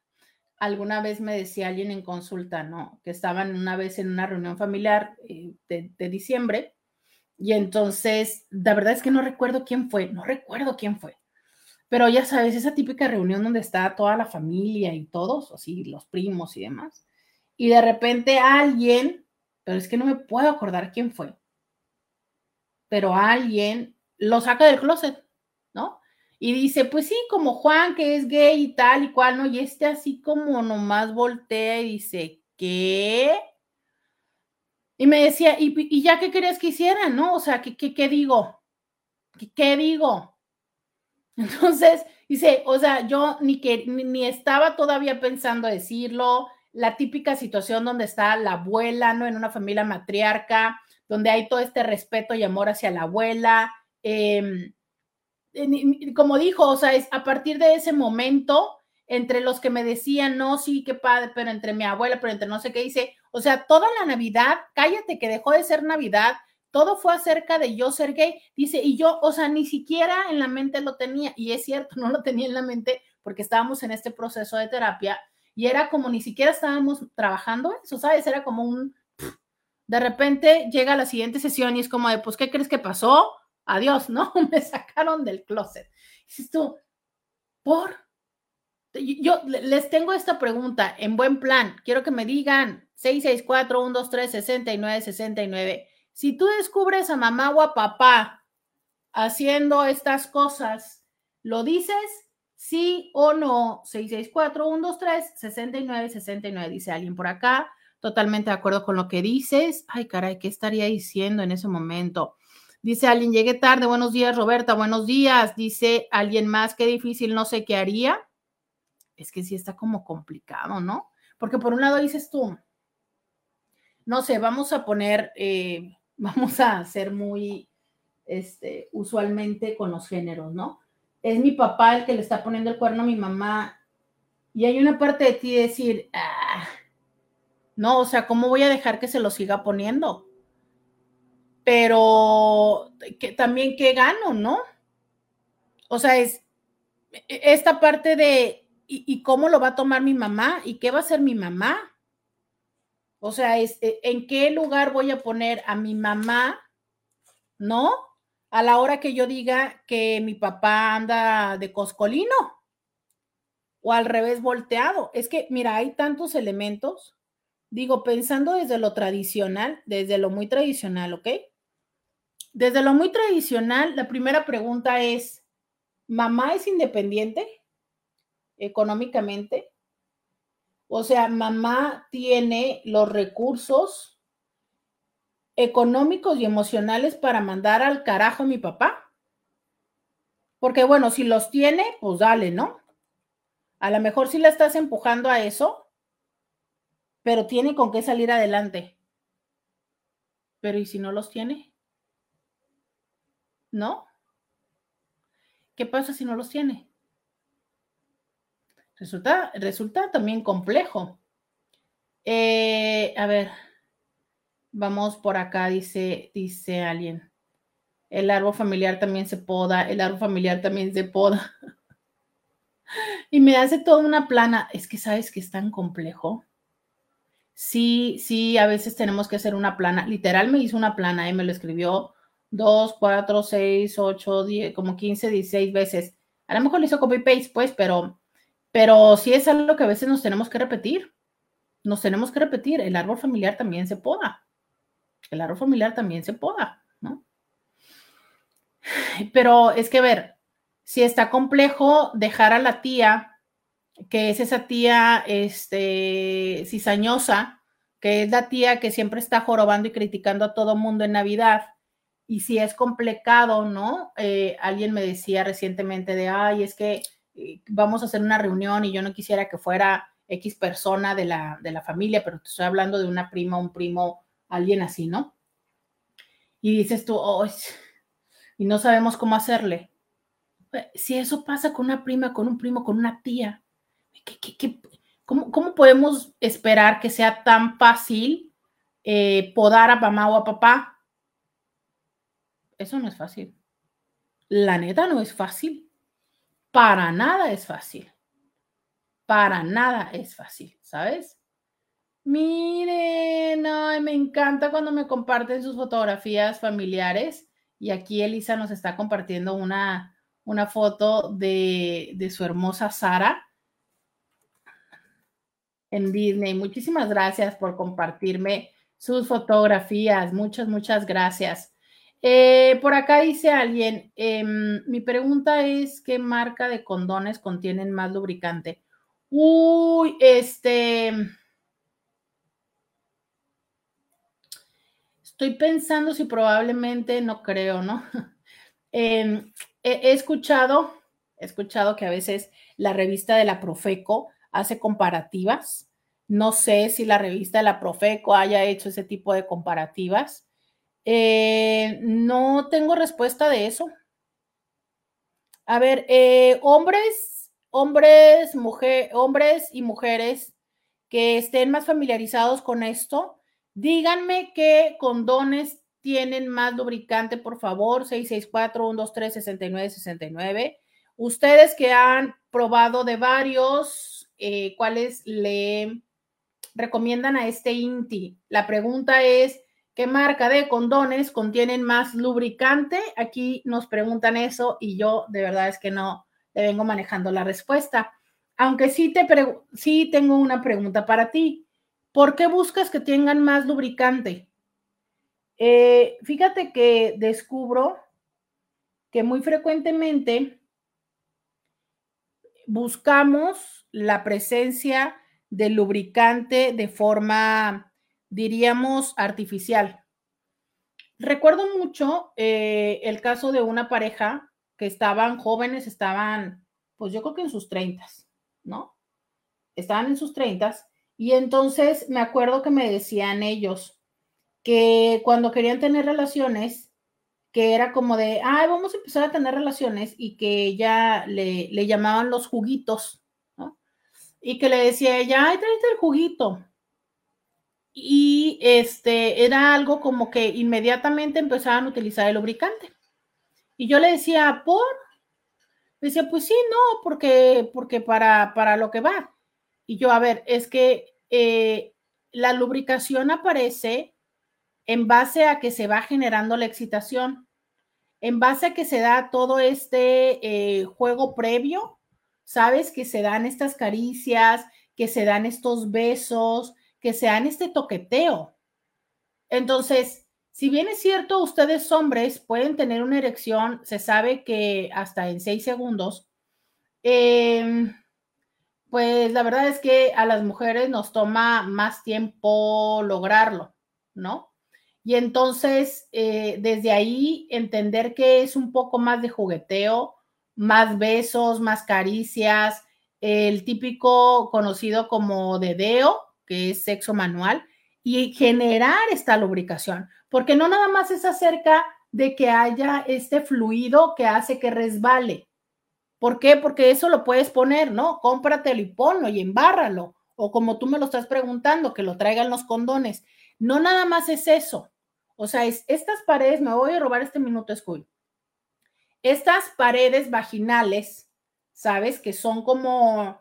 Alguna vez me decía alguien en consulta, ¿no? Que estaban una vez en una reunión familiar eh, de, diciembre y entonces, la verdad es que no recuerdo quién fue, no recuerdo quién fue. Pero ya sabes, esa típica reunión donde está toda la familia y todos, así, los primos y demás. Y de repente alguien, pero es que no me puedo acordar quién fue, pero alguien lo saca del closet, ¿no? Y dice, pues sí, como Juan, que es gay y tal y cual, ¿no? Y este así como nomás voltea y dice, ¿qué? Y me decía, ¿y, ya qué querías que hiciera? ¿No? O sea, ¿qué, digo? ¿Qué, ¿Qué, digo? <laughs> Entonces, dice, o sea, yo ni, que, ni, estaba todavía pensando decirlo, la típica situación donde está la abuela, ¿no? En una familia matriarca, donde hay todo este respeto y amor hacia la abuela. Em, como dijo, o sea, es a partir de ese momento, entre los que me decían, no, sí, qué padre, pero entre mi abuela, pero entre no sé qué, dice, o sea, toda la Navidad, cállate que dejó de ser Navidad, todo fue acerca de yo ser gay, dice, y yo, o sea, ni siquiera en la mente lo tenía, y es cierto, <laughs> no lo tenía en la mente porque estábamos en este proceso de terapia y era como ni siquiera estábamos trabajando eso, ¿sabes? Era como un, de repente llega la siguiente sesión y es como de, pues, ¿qué crees que pasó? Adiós, ¿no? <laughs> Me sacaron del closet. Dices tú, ¿por? Yo les tengo esta pregunta en buen plan. Quiero que me digan 664-123-6969. Si tú descubres a mamá o a papá haciendo estas cosas, ¿lo dices? Sí o no. 664-123-6969. Dice alguien por acá. Totalmente de acuerdo con lo que dices. Ay, caray, ¿qué estaría diciendo en ese momento? Dice alguien, llegué tarde. Buenos días, Roberta. Buenos días. Dice alguien más, qué difícil, no sé qué haría es que sí está como complicado, ¿no? Porque por un lado dices tú, no sé, vamos a poner, eh, <laughs> vamos a ser muy, este, usualmente con los géneros, ¿no? Es mi papá el que le está poniendo el cuerno a mi mamá y hay una parte de ti decir, ah, no, o sea, ¿cómo voy a dejar que se lo siga poniendo? Pero que, también, ¿qué gano, no? O sea, es e, esta parte de ¿Y, cómo lo va a tomar mi mamá? ¿Y qué va a hacer mi mamá? O sea, este, ¿en qué lugar voy a poner a mi mamá? ¿No? A la hora que yo diga que mi papá anda de coscolino o al revés volteado. Es que, mira, hay tantos elementos. Digo, pensando desde lo tradicional, desde lo muy tradicional, ¿ok? Desde lo muy tradicional, la primera pregunta es, ¿mamá es independiente? económicamente. O sea, mamá tiene los recursos económicos y emocionales para mandar al carajo a mi papá. Porque bueno, si los tiene, pues dale, ¿no? A lo mejor sí la estás empujando a eso, pero tiene con qué salir adelante. Pero ¿y si no los tiene? ¿No? ¿Qué pasa si no los tiene? Resulta, resulta también complejo. Eh, a ver, vamos por acá, dice, dice alguien. El árbol familiar también se poda, el árbol familiar también se poda. <laughs> y me hace toda una plana. Es que sabes que es tan complejo. Sí, sí, a veces tenemos que hacer una plana. Literal me hizo una plana, y me lo escribió dos, cuatro, seis, ocho, diez, como 15, 16 veces. A lo mejor lo hizo copy paste, pues, pero pero sí es algo que a veces nos tenemos que repetir. Nos tenemos que repetir. El árbol familiar también se poda. El árbol familiar también se poda, ¿no? <sighs> Pero es que, ver, si está complejo dejar a la tía, que es esa tía, este, cizañosa, que es la tía que siempre está jorobando y criticando a todo mundo en Navidad, y si es complicado, ¿no? Eh, alguien me decía recientemente de, ay, es que eh, vamos a hacer una reunión y yo no quisiera que fuera X persona de la, de la familia, pero te estoy hablando de una prima, un primo, alguien así, ¿no? Y dices tú, y no sabemos cómo hacerle. Pues, si eso pasa con una prima, con un primo, con una tía, cómo, cómo, podemos esperar que sea tan fácil eh, podar a mamá o a papá? Eso no es fácil. La neta no es fácil. Para nada es fácil. Para nada es fácil, ¿sabes? Miren, me encanta cuando me comparten sus fotografías familiares. Y aquí Elisa nos está compartiendo una, una foto de, de su hermosa Sara en Disney. Muchísimas gracias por compartirme sus fotografías. Muchas, muchas gracias. Eh, por acá dice alguien, em, mi pregunta es, ¿qué marca de condones contienen más lubricante? Uy, este... estoy pensando si probablemente, no creo, ¿no? <laughs> Em, he, escuchado, he escuchado que a veces la revista de la Profeco hace comparativas. No sé si la revista de la Profeco haya hecho ese tipo de comparativas. Eh, no tengo respuesta de eso. A ver, eh, hombres, hombres, mujer, hombres y mujeres que estén más familiarizados con esto, díganme qué condones tienen más lubricante, por favor, 664-123-6969. Ustedes que han probado de varios, eh, ¿cuáles le recomiendan a este INTI? La pregunta es, ¿qué marca de condones contienen más lubricante? Aquí nos preguntan eso y yo de verdad es que no le vengo manejando la respuesta. Aunque sí, te sí tengo una pregunta para ti. ¿Por qué buscas que tengan más lubricante? Eh, fíjate que descubro que muy frecuentemente buscamos la presencia del lubricante de forma, diríamos, artificial. Recuerdo mucho eh, el caso de una pareja que estaban jóvenes, estaban, pues yo creo que en sus treintas, ¿no? Estaban en sus treintas y entonces me acuerdo que me decían ellos, que cuando querían tener relaciones, que era como de, ay, vamos a empezar a tener relaciones y que ya le, le llamaban los juguitos, ¿no? Y que le decía ella, ay, tráete el juguito. Y este era algo como que inmediatamente empezaban a utilizar el lubricante. Y yo le decía, ¿por? decía, pues sí, no, porque, porque para, para lo que va. Y yo, a ver, es que eh, la lubricación aparece en base a que se va generando la excitación, en base a que se da todo este eh, juego previo, sabes que se dan estas caricias, que se dan estos besos, que se dan este toqueteo. Entonces, si bien es cierto, ustedes hombres pueden tener una erección, se sabe que hasta en seis segundos, em, pues la verdad es que a las mujeres nos toma más tiempo lograrlo, ¿no? Y entonces, eh, desde ahí, entender que es un poco más de jugueteo, más besos, más caricias, el típico conocido como dedeo, que es sexo manual, y generar esta lubricación, porque no nada más es acerca de que haya este fluido que hace que resbale. ¿Por qué? Porque eso lo puedes poner, ¿no? Cómpratelo y ponlo y embárralo. O como tú me lo estás preguntando, que lo traigan los condones. No nada más es eso. O sea, es, estas paredes, me voy a robar este minuto, School. Estas paredes vaginales, ¿sabes? Que son como...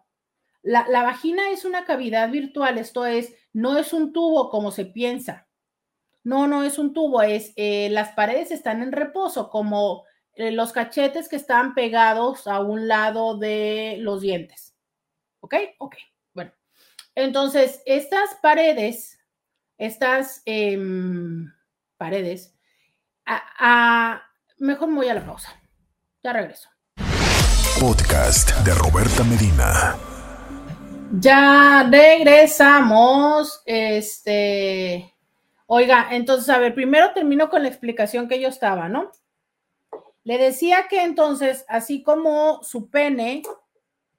La, vagina es una cavidad virtual, esto es, no es un tubo como se piensa. No, no es un tubo, es eh, las paredes están en reposo, como eh, los cachetes que están pegados a un lado de los dientes. ¿Ok? Ok. Bueno, entonces, estas paredes, estas... Em, paredes. Mejor me voy a la pausa. Ya regreso. Podcast de Roberta Medina. Ya regresamos. Este. Oiga, entonces, a ver, primero termino con la explicación que yo estaba, ¿no? Le decía que entonces, así como su pene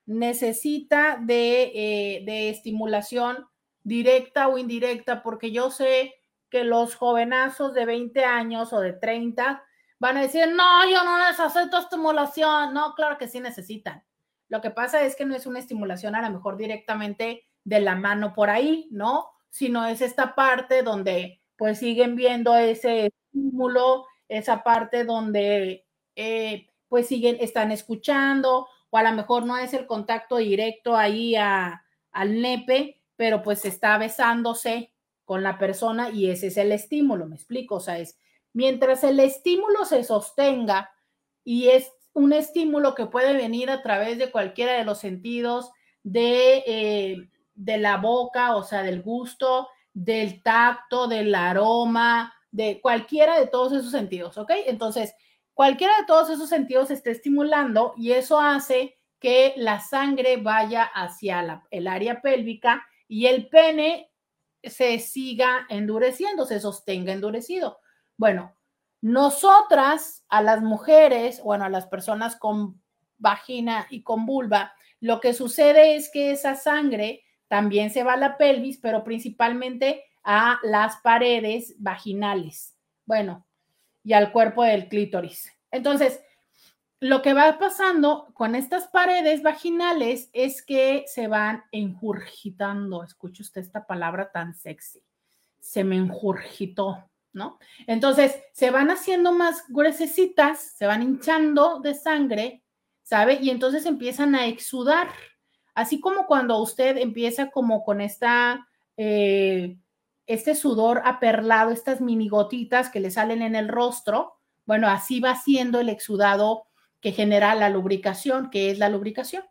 necesita de, eh, de estimulación directa o indirecta, porque yo sé que los jovenazos de 20 años o de 30 van a decir, no, yo no necesito estimulación. No, claro que sí necesitan. Lo que pasa es que no es una estimulación a lo mejor directamente de la mano por ahí, ¿no? Sino es esta parte donde pues siguen viendo ese estímulo, esa parte donde eh, pues siguen, están escuchando, o a lo mejor no es el contacto directo ahí a, al nepe, pero pues está besándose con la persona y ese es el estímulo, me explico, o sea, es mientras el estímulo se sostenga y es un estímulo que puede venir a través de cualquiera de los sentidos, de, eh, de la boca, o sea, del gusto, del tacto, del aroma, de cualquiera de todos esos sentidos, ¿ok? Entonces, cualquiera de todos esos sentidos está estimulando y eso hace que la sangre vaya hacia el área pélvica y el pene se siga endureciendo, se sostenga endurecido. Bueno, nosotras, a las mujeres, bueno, a las personas con vagina y con vulva, lo que sucede es que esa sangre también se va a la pelvis, pero principalmente a las paredes vaginales. Bueno, y al cuerpo del clítoris. Entonces, lo que va pasando con estas paredes vaginales es que se van enjurgitando. Escuche usted esta palabra tan sexy. Se me enjurgitó, ¿no? Entonces, se van haciendo más gruesecitas, se van hinchando de sangre, ¿sabe? Y entonces empiezan a exudar. Así como cuando usted empieza como con esta, eh, este sudor aperlado, estas mini gotitas que le salen en el rostro, bueno, así va siendo el exudado que genera la lubricación, que es la lubricación.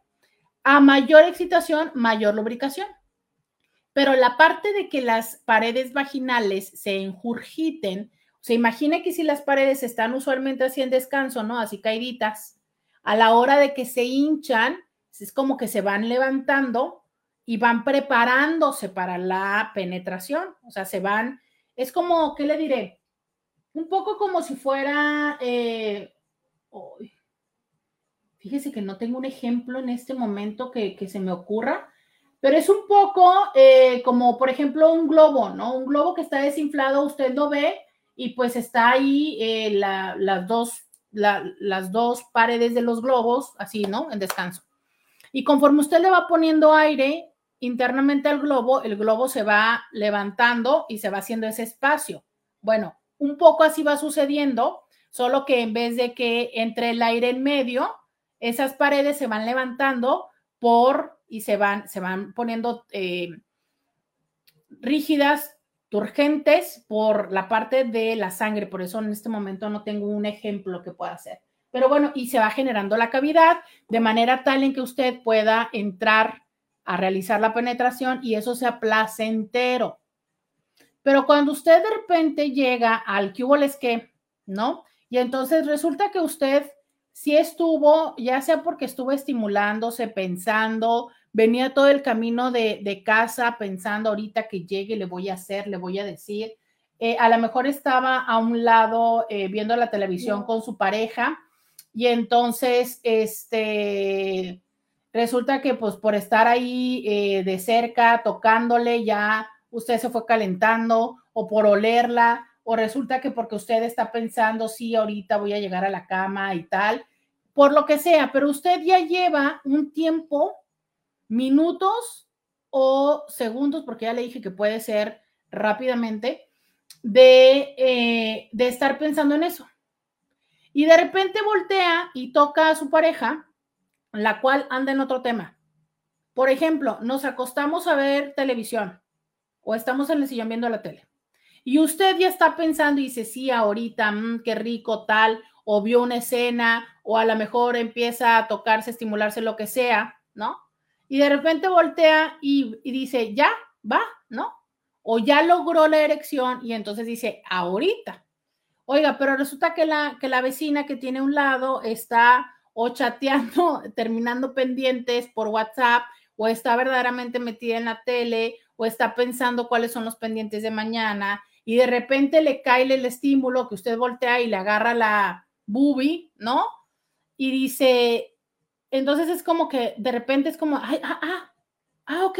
A mayor excitación, mayor lubricación. Pero la parte de que las paredes vaginales se enjurgiten, se imagina que si las paredes están usualmente así en descanso, ¿no? Así caíditas, a la hora de que se hinchan, es como que se van levantando y van preparándose para la penetración. O sea, se van, es como, ¿qué le diré? Un poco como si fuera, eh, Fíjese que no tengo un ejemplo en este momento que, se me ocurra, pero es un poco eh, como, por ejemplo, un globo, ¿no? Un globo que está desinflado, usted lo ve y pues está ahí eh, las, dos, las dos paredes de los globos, así, ¿no? En descanso. Y conforme usted le va poniendo aire internamente al globo, el globo se va levantando y se va haciendo ese espacio. Bueno, un poco así va sucediendo, solo que en vez de que entre el aire en medio, esas paredes se van levantando por y se van, se van poniendo eh, rígidas, turgentes por la parte de la sangre. Por eso en este momento no tengo un ejemplo que pueda hacer. Pero bueno, y se va generando la cavidad de manera tal en que usted pueda entrar a realizar la penetración y eso sea placentero. Pero cuando usted de repente llega al que que, ¿no? Y entonces resulta que usted si estuvo, ya sea porque estuvo estimulándose, pensando, venía todo el camino de, casa pensando ahorita que llegue, le voy a hacer, le voy a decir. Eh, a lo mejor estaba a un lado eh, viendo la televisión con su pareja y entonces, este, resulta que pues por estar ahí eh, de cerca, tocándole, ya usted se fue calentando o por olerla o resulta que porque usted está pensando, sí, ahorita voy a llegar a la cama y tal, por lo que sea, pero usted ya lleva un tiempo, minutos o segundos, porque ya le dije que puede ser rápidamente, de, eh, de estar pensando en eso. Y de repente voltea y toca a su pareja, la cual anda en otro tema. Por ejemplo, nos acostamos a ver televisión o estamos en el sillón viendo la tele y usted ya está pensando y dice, sí, ahorita, mm, qué rico tal, o vio una escena, o a lo mejor empieza a tocarse, estimularse, lo que sea, ¿no? Y de repente voltea y, dice, ya, va, ¿no? O ya logró la erección y entonces dice, ahorita. Oiga, pero resulta que la, que la vecina que tiene un lado está o chateando, <laughs> terminando pendientes por WhatsApp, o está verdaderamente metida en la tele, o está pensando cuáles son los pendientes de mañana, y de repente le cae el estímulo que usted voltea y le agarra la boobie, ¿no? Y dice, entonces es como que de repente es como, ah, ah, ah, ok,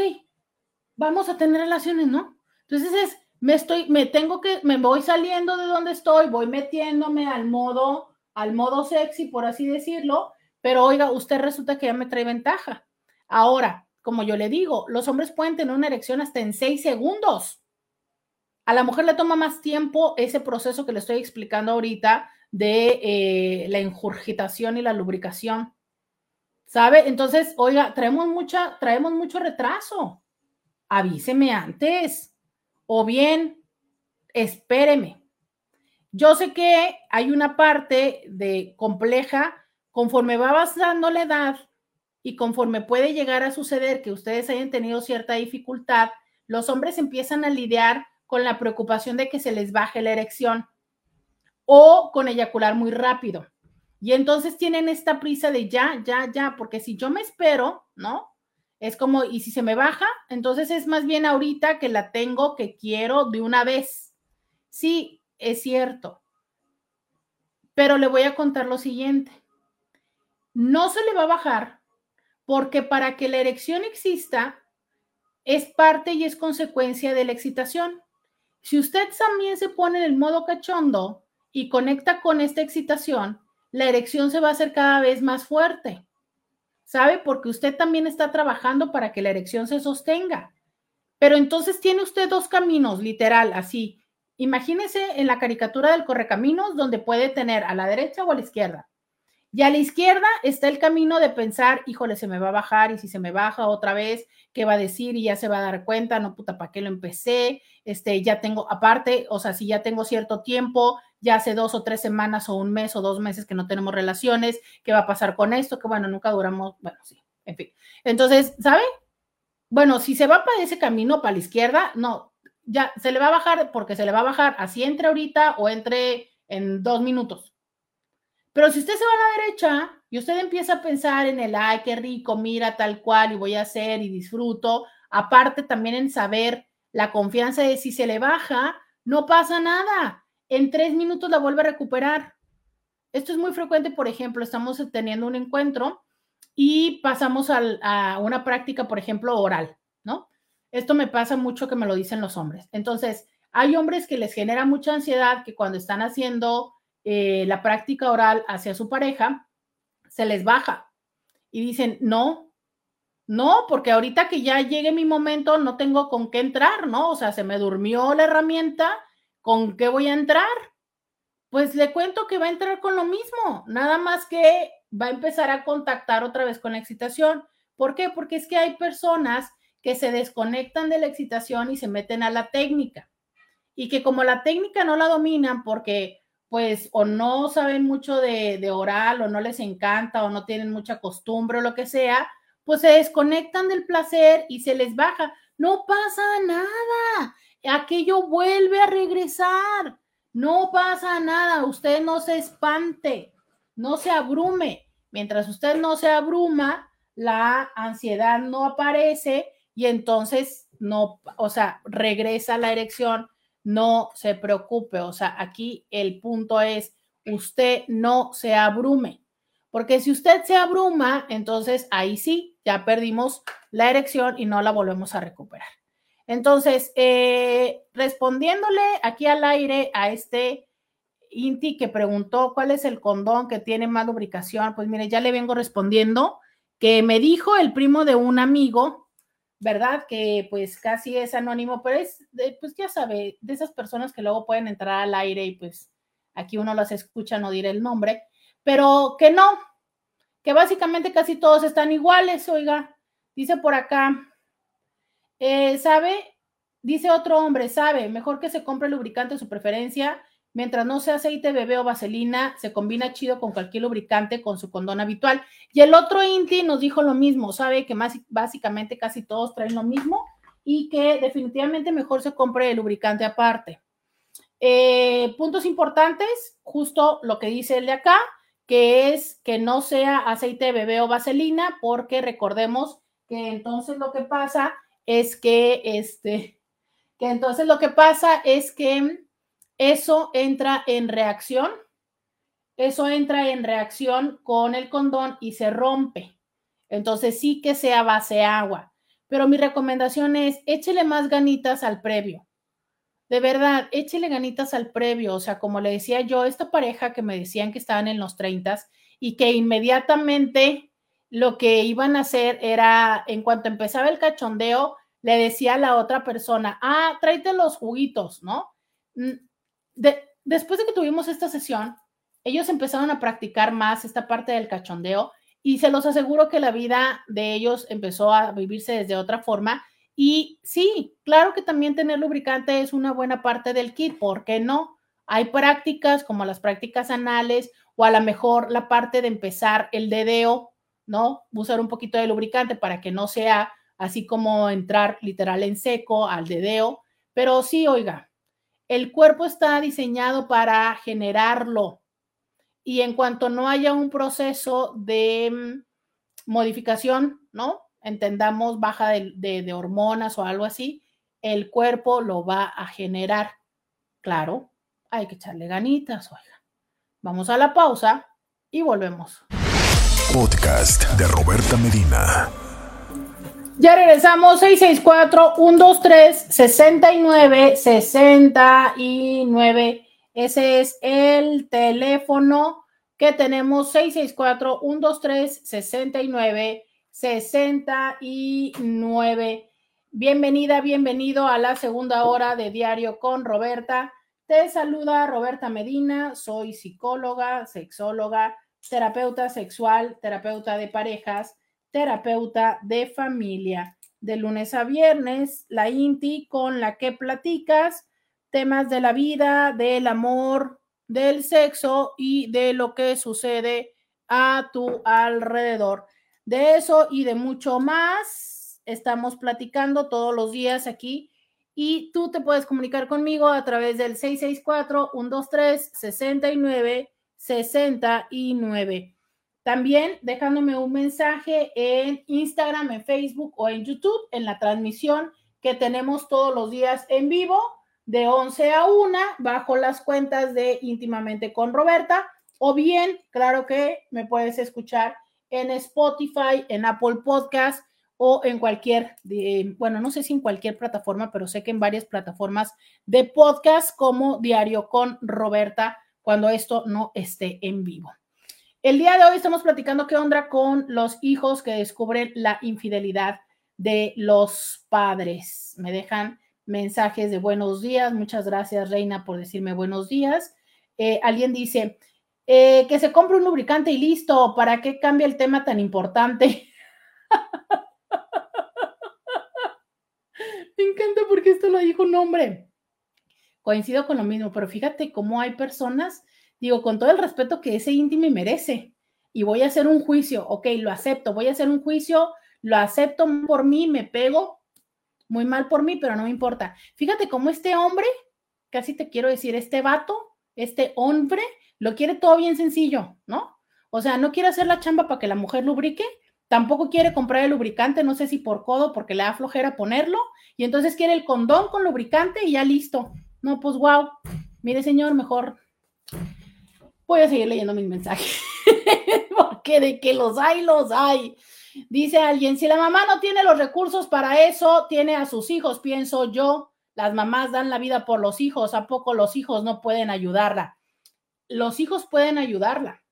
vamos a tener relaciones, ¿no? Entonces es, me estoy, me tengo que, me voy saliendo de donde estoy, voy metiéndome al modo, al modo sexy, por así decirlo, pero oiga, usted resulta que ya me trae ventaja. Ahora, como yo le digo, los hombres pueden tener una erección hasta en seis segundos. A la mujer le toma más tiempo ese proceso que le estoy explicando ahorita de eh, la injurgitación y la lubricación. ¿Sabe? Entonces, oiga, traemos, mucha, traemos mucho retraso. Avíseme antes. O bien, espéreme. Yo sé que hay una parte de compleja conforme va avanzando la edad y conforme puede llegar a suceder que ustedes hayan tenido cierta dificultad, los hombres empiezan a lidiar con la preocupación de que se les baje la erección o con eyacular muy rápido. Y entonces tienen esta prisa de ya, ya, ya, porque si yo me espero, ¿no? Es como, y si se me baja, entonces es más bien ahorita que la tengo, que quiero de una vez. Sí, es cierto. Pero le voy a contar lo siguiente. No se le va a bajar porque para que la erección exista es parte y es consecuencia de la excitación. Si usted también se pone en el modo cachondo y conecta con esta excitación, la erección se va a hacer cada vez más fuerte. ¿sabe? Porque usted también está trabajando para que la erección se sostenga. Pero entonces tiene usted dos caminos, literal, así. Imagínese en la caricatura del correcaminos donde puede tener a la derecha o a la izquierda. Y a la izquierda está el camino de pensar, híjole, se me va a bajar y si se me baja otra vez, ¿qué va a decir? Y ya se va a dar cuenta, no puta, ¿para qué lo empecé? Este, ya tengo, aparte, o sea, si ya tengo cierto tiempo, ya hace dos o tres semanas o un mes o dos meses que no tenemos relaciones, ¿qué va a pasar con esto? Que bueno, nunca duramos, bueno, sí, en fin. Entonces, ¿sabe? Bueno, si se va para ese camino, para la izquierda, no, ya se le va a bajar porque se le va a bajar así entre ahorita o entre en dos minutos pero si usted se va a la derecha y usted empieza a pensar en el, ay, qué rico, mira tal cual y voy a hacer y disfruto, aparte también en saber la confianza de si se le baja, no pasa nada. En tres minutos la vuelve a recuperar. Esto es muy frecuente, por ejemplo, estamos teniendo un encuentro y pasamos a una práctica, por ejemplo, oral, ¿no? Esto me pasa mucho que me lo dicen los hombres. Entonces, hay hombres que les genera mucha ansiedad que cuando están haciendo eh, la práctica oral hacia su pareja, se les baja y dicen, no, no, porque ahorita que ya llegue mi momento no tengo con qué entrar, ¿no? O sea, se me durmió la herramienta, ¿con qué voy a entrar? Pues le cuento que va a entrar con lo mismo, nada más que va a empezar a contactar otra vez con la excitación. ¿Por qué? Porque es que hay personas que se desconectan de la excitación y se meten a la técnica. Y que como la técnica no la dominan porque pues o no saben mucho de, oral o no les encanta o no tienen mucha costumbre o lo que sea, pues se desconectan del placer y se les baja. No pasa nada. Aquello vuelve a regresar. No pasa nada. Usted no se espante, no se abrume. Mientras usted no se abruma, la ansiedad no aparece y entonces no, o sea, regresa la erección no se preocupe. O sea, aquí el punto es, usted no se abrume, porque si usted se abruma, entonces ahí sí, ya perdimos la erección y no la volvemos a recuperar. Entonces, eh, respondiéndole aquí al aire a este Inti que preguntó cuál es el condón que tiene más lubricación, pues mire, ya le vengo respondiendo que me dijo el primo de un amigo ¿verdad? Que pues casi es anónimo, pero es, pues ya sabe, de esas personas que luego pueden entrar al aire y pues aquí uno las escucha, no diré el nombre, pero que no, que básicamente casi todos están iguales, oiga, dice por acá, eh, ¿sabe? Dice otro hombre, sabe, mejor que se compre lubricante de su preferencia Mientras no sea aceite, bebé o vaselina, se combina chido con cualquier lubricante con su condón habitual. Y el otro Inti nos dijo lo mismo, sabe que más, básicamente casi todos traen lo mismo y que definitivamente mejor se compre el lubricante aparte. Eh, puntos importantes, justo lo que dice el de acá, que es que no sea aceite bebé o vaselina, porque recordemos que entonces lo que pasa es que este, que entonces lo que pasa es que eso entra en reacción, eso entra en reacción con el condón y se rompe. Entonces sí que sea base agua, pero mi recomendación es échele más ganitas al previo. De verdad, échele ganitas al previo. O sea, como le decía yo, esta pareja que me decían que estaban en los 30 y que inmediatamente lo que iban a hacer era, en cuanto empezaba el cachondeo, le decía a la otra persona, ah, tráete los juguitos, ¿no? Después de que tuvimos esta sesión, ellos empezaron a practicar más esta parte del cachondeo y se los aseguro que la vida de ellos empezó a vivirse desde otra forma. Y sí, claro que también tener lubricante es una buena parte del kit, ¿por qué no? Hay prácticas como las prácticas anales o a lo mejor la parte de empezar el dedeo, ¿no? Usar un poquito de lubricante para que no sea así como entrar literal en seco al dedeo. Pero sí, oiga, el cuerpo está diseñado para generarlo. Y en cuanto no haya un proceso de mm, modificación, ¿no? entendamos, baja de, hormonas o algo así, el cuerpo lo va a generar. Claro, hay que echarle ganitas, oiga. Vamos a la pausa y volvemos. Podcast de Roberta Medina. Ya regresamos, 664-123-69-69. Ese es el teléfono que tenemos, 664-123-69-69. Bienvenida, bienvenido a la segunda hora de Diario con Roberta. Te saluda Roberta Medina, soy psicóloga, sexóloga, terapeuta sexual, terapeuta de parejas, terapeuta de familia. De lunes a viernes, la INTI con la que platicas temas de la vida, del amor, del sexo y de lo que sucede a tu alrededor. De eso y de mucho más estamos platicando todos los días aquí y tú te puedes comunicar conmigo a través del 664-123-6969. También dejándome un mensaje en Instagram, en Facebook o en YouTube en la transmisión que tenemos todos los días en vivo de 11 a 1 bajo las cuentas de íntimamente con Roberta o bien, claro que me puedes escuchar en Spotify, en Apple Podcast o en cualquier, bueno, no sé si en cualquier plataforma, pero sé que en varias plataformas de podcast como Diario con Roberta cuando esto no esté en vivo. El día de hoy estamos platicando qué onda con los hijos que descubren la infidelidad de los padres. Me dejan mensajes de buenos días. Muchas gracias, Reina, por decirme buenos días. Eh, alguien dice eh, que se compre un lubricante y listo. ¿Para qué cambia el tema tan importante? <laughs> Me encanta porque esto lo dijo un hombre. Coincido con lo mismo, pero fíjate cómo hay personas, digo, con todo el respeto que ese íntimo merece, y voy a hacer un juicio, ok, lo acepto, voy a hacer un juicio, lo acepto por mí, me pego, muy mal por mí, pero no me importa. Fíjate cómo este hombre, casi te quiero decir, este vato, este hombre, lo quiere todo bien sencillo, ¿no? O sea, no quiere hacer la chamba para que la mujer lubrique, tampoco quiere comprar el lubricante, no sé si por codo, porque le da flojera ponerlo, y entonces quiere el condón con lubricante y ya listo. No, pues wow. Mire, señor, mejor voy a seguir leyendo mis mensajes, <laughs> porque de que los hay, los hay. Dice alguien, si la mamá no tiene los recursos para eso, tiene a sus hijos, pienso yo. Las mamás dan la vida por los hijos, ¿a poco los hijos no pueden ayudarla? Los hijos pueden ayudarla.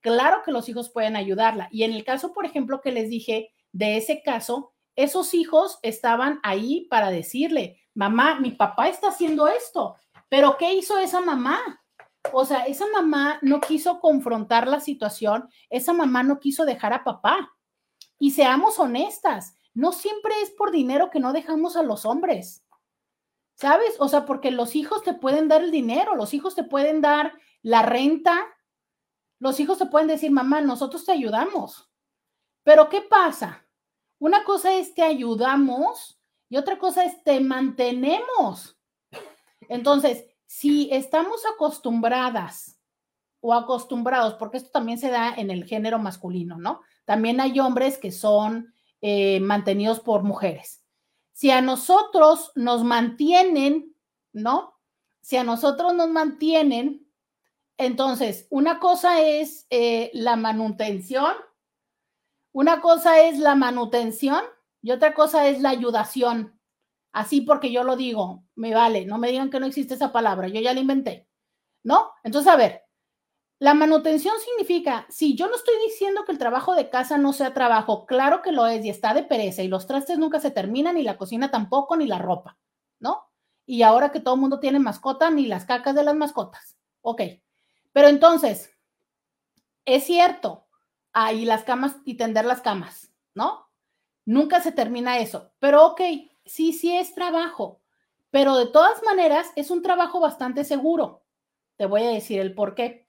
Claro que los hijos pueden ayudarla. Y en el caso, por ejemplo, que les dije de ese caso, esos hijos estaban ahí para decirle, mamá, mi papá está haciendo esto, pero ¿qué hizo esa mamá? O sea, esa mamá no quiso confrontar la situación, esa mamá no quiso dejar a papá. Y seamos honestas, no siempre es por dinero que no dejamos a los hombres. ¿Sabes? O sea, porque los hijos te pueden dar el dinero, los hijos te pueden dar la renta, los hijos te pueden decir, mamá, nosotros te ayudamos. Pero ¿qué pasa? Una cosa es te ayudamos y otra cosa es te mantenemos. Entonces, si estamos acostumbradas o acostumbrados, porque esto también se da en el género masculino, ¿no? También hay hombres que son eh, mantenidos por mujeres. Si a nosotros nos mantienen, ¿no? Si a nosotros nos mantienen, entonces, una cosa es eh, la manutención, una cosa es la manutención y otra cosa es la ayudación. Así porque yo lo digo, me vale, no me digan que no existe esa palabra, yo ya la inventé, ¿no? Entonces, a ver, la manutención significa, si yo no estoy diciendo que el trabajo de casa no sea trabajo, claro que lo es y está de pereza y los trastes nunca se terminan, ni la cocina tampoco, ni la ropa, ¿no? Y ahora que todo el mundo tiene mascota, ni las cacas de las mascotas. Ok, pero entonces, es cierto, ahí las camas y tender las camas, ¿no? Nunca se termina eso, pero ok, sí, sí es trabajo, pero de todas maneras es un trabajo bastante seguro. Te voy a decir el por qué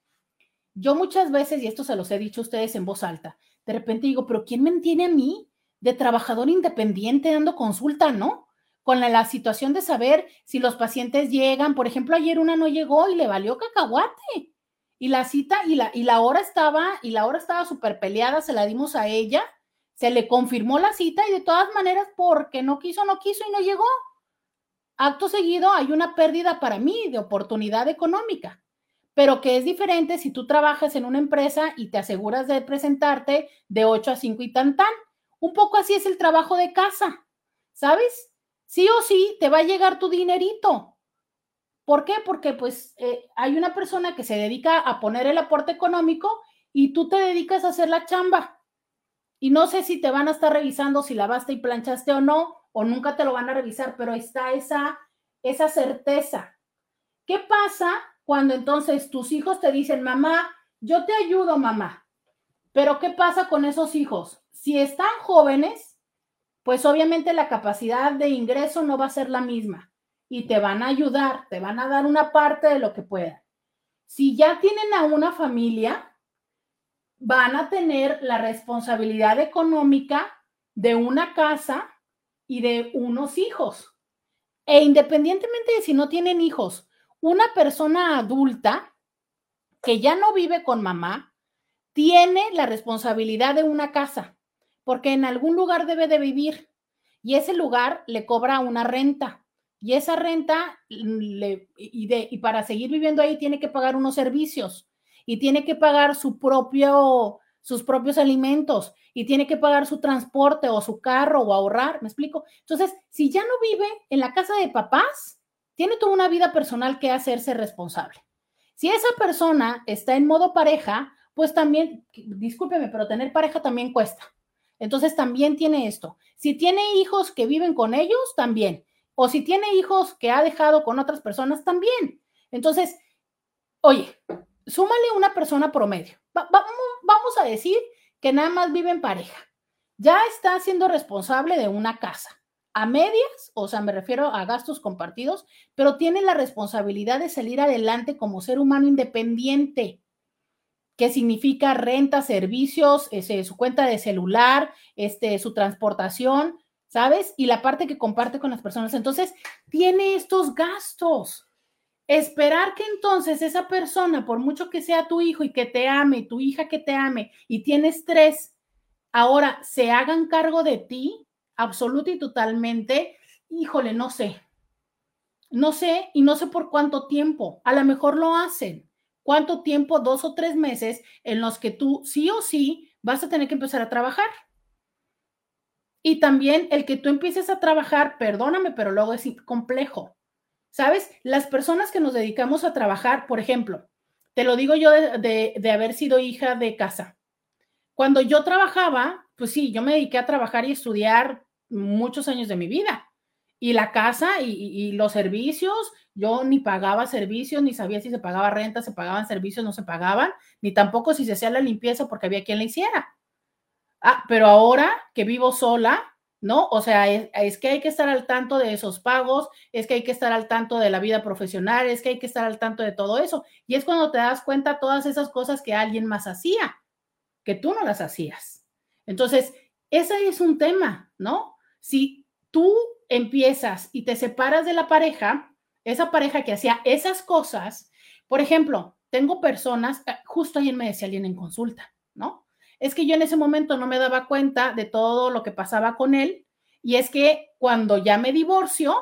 yo muchas veces, y esto se los he dicho a ustedes en voz alta, de repente digo, pero ¿quién me entiende a mí de trabajador independiente dando consulta, no? Con la, situación de saber si los pacientes llegan, por ejemplo, ayer una no llegó y le valió cacahuate. Y la cita y la, y la hora estaba, y la hora estaba súper peleada, se la dimos a ella, se le confirmó la cita y de todas maneras, porque no quiso, no quiso y no llegó. Acto seguido, hay una pérdida para mí de oportunidad económica, pero que es diferente si tú trabajas en una empresa y te aseguras de presentarte de 8 a 5 y tan tan. Un poco así es el trabajo de casa, ¿sabes? Sí o sí te va a llegar tu dinerito. ¿Por qué? Porque pues eh, hay una persona que se dedica a poner el aporte económico y tú te dedicas a hacer la chamba. Y no sé si te van a estar revisando si lavaste y planchaste o no, o nunca te lo van a revisar, pero está esa, esa certeza. ¿Qué pasa cuando entonces tus hijos te dicen, mamá, yo te ayudo, mamá? Pero ¿qué pasa con esos hijos? Si están jóvenes, pues obviamente la capacidad de ingreso no va a ser la misma y te van a ayudar, te van a dar una parte de lo que puedan. Si ya tienen a una familia, van a tener la responsabilidad económica de una casa y de unos hijos. E independientemente de si no tienen hijos, una persona adulta que ya no vive con mamá tiene la responsabilidad de una casa, porque en algún lugar debe de vivir y ese lugar le cobra una renta. Y esa renta, le, y, de, y para seguir viviendo ahí, tiene que pagar unos servicios y tiene que pagar su propio, sus propios alimentos y tiene que pagar su transporte o su carro o ahorrar, ¿me explico? Entonces, si ya no vive en la casa de papás, tiene toda una vida personal que hacerse responsable. Si esa persona está en modo pareja, pues también, discúlpeme, pero tener pareja también cuesta. Entonces también tiene esto. Si tiene hijos que viven con ellos, también. O si tiene hijos que ha dejado con otras personas, también. Entonces, oye, súmale una persona promedio. vamos a decir que nada más vive en pareja. Ya está siendo responsable de una casa. A medias, o sea, me refiero a gastos compartidos, pero tiene la responsabilidad de salir adelante como ser humano independiente, que significa renta, servicios, ese, su cuenta de celular, este, su transportación, ¿sabes? Y la parte que comparte con las personas. Entonces, tiene estos gastos. Esperar que entonces esa persona, por mucho que sea tu hijo y que te ame, tu hija que te ame y tienes tres, ahora se hagan cargo de ti, absoluta y totalmente, híjole, no sé. No sé y no sé por cuánto tiempo. A lo mejor lo hacen. ¿Cuánto tiempo? Dos o tres meses en los que tú sí o sí vas a tener que empezar a trabajar. Y también el que tú empieces a trabajar, perdóname, pero luego es complejo. ¿Sabes? Las personas que nos dedicamos a trabajar, por ejemplo, te lo digo yo de, haber sido hija de casa. Cuando yo trabajaba, pues sí, yo me dediqué a trabajar y estudiar muchos años de mi vida. Y la casa y, y, los servicios, yo ni pagaba servicios, ni sabía si se pagaba renta, se pagaban servicios, no se pagaban, ni tampoco si se hacía la limpieza porque había quien la hiciera. Ah, pero ahora que vivo sola, ¿no? O sea, es, que hay que estar al tanto de esos pagos, es que hay que estar al tanto de la vida profesional, es que hay que estar al tanto de todo eso. Y es cuando te das cuenta todas esas cosas que alguien más hacía, que tú no las hacías. Entonces, ese es un tema, ¿no? Si tú empiezas y te separas de la pareja, esa pareja que hacía esas cosas, por ejemplo, tengo personas, eh, justo ayer me decía alguien en consulta, ¿no? Es que yo en ese momento no me daba cuenta de todo lo que pasaba con él. Y es que cuando ya me divorció,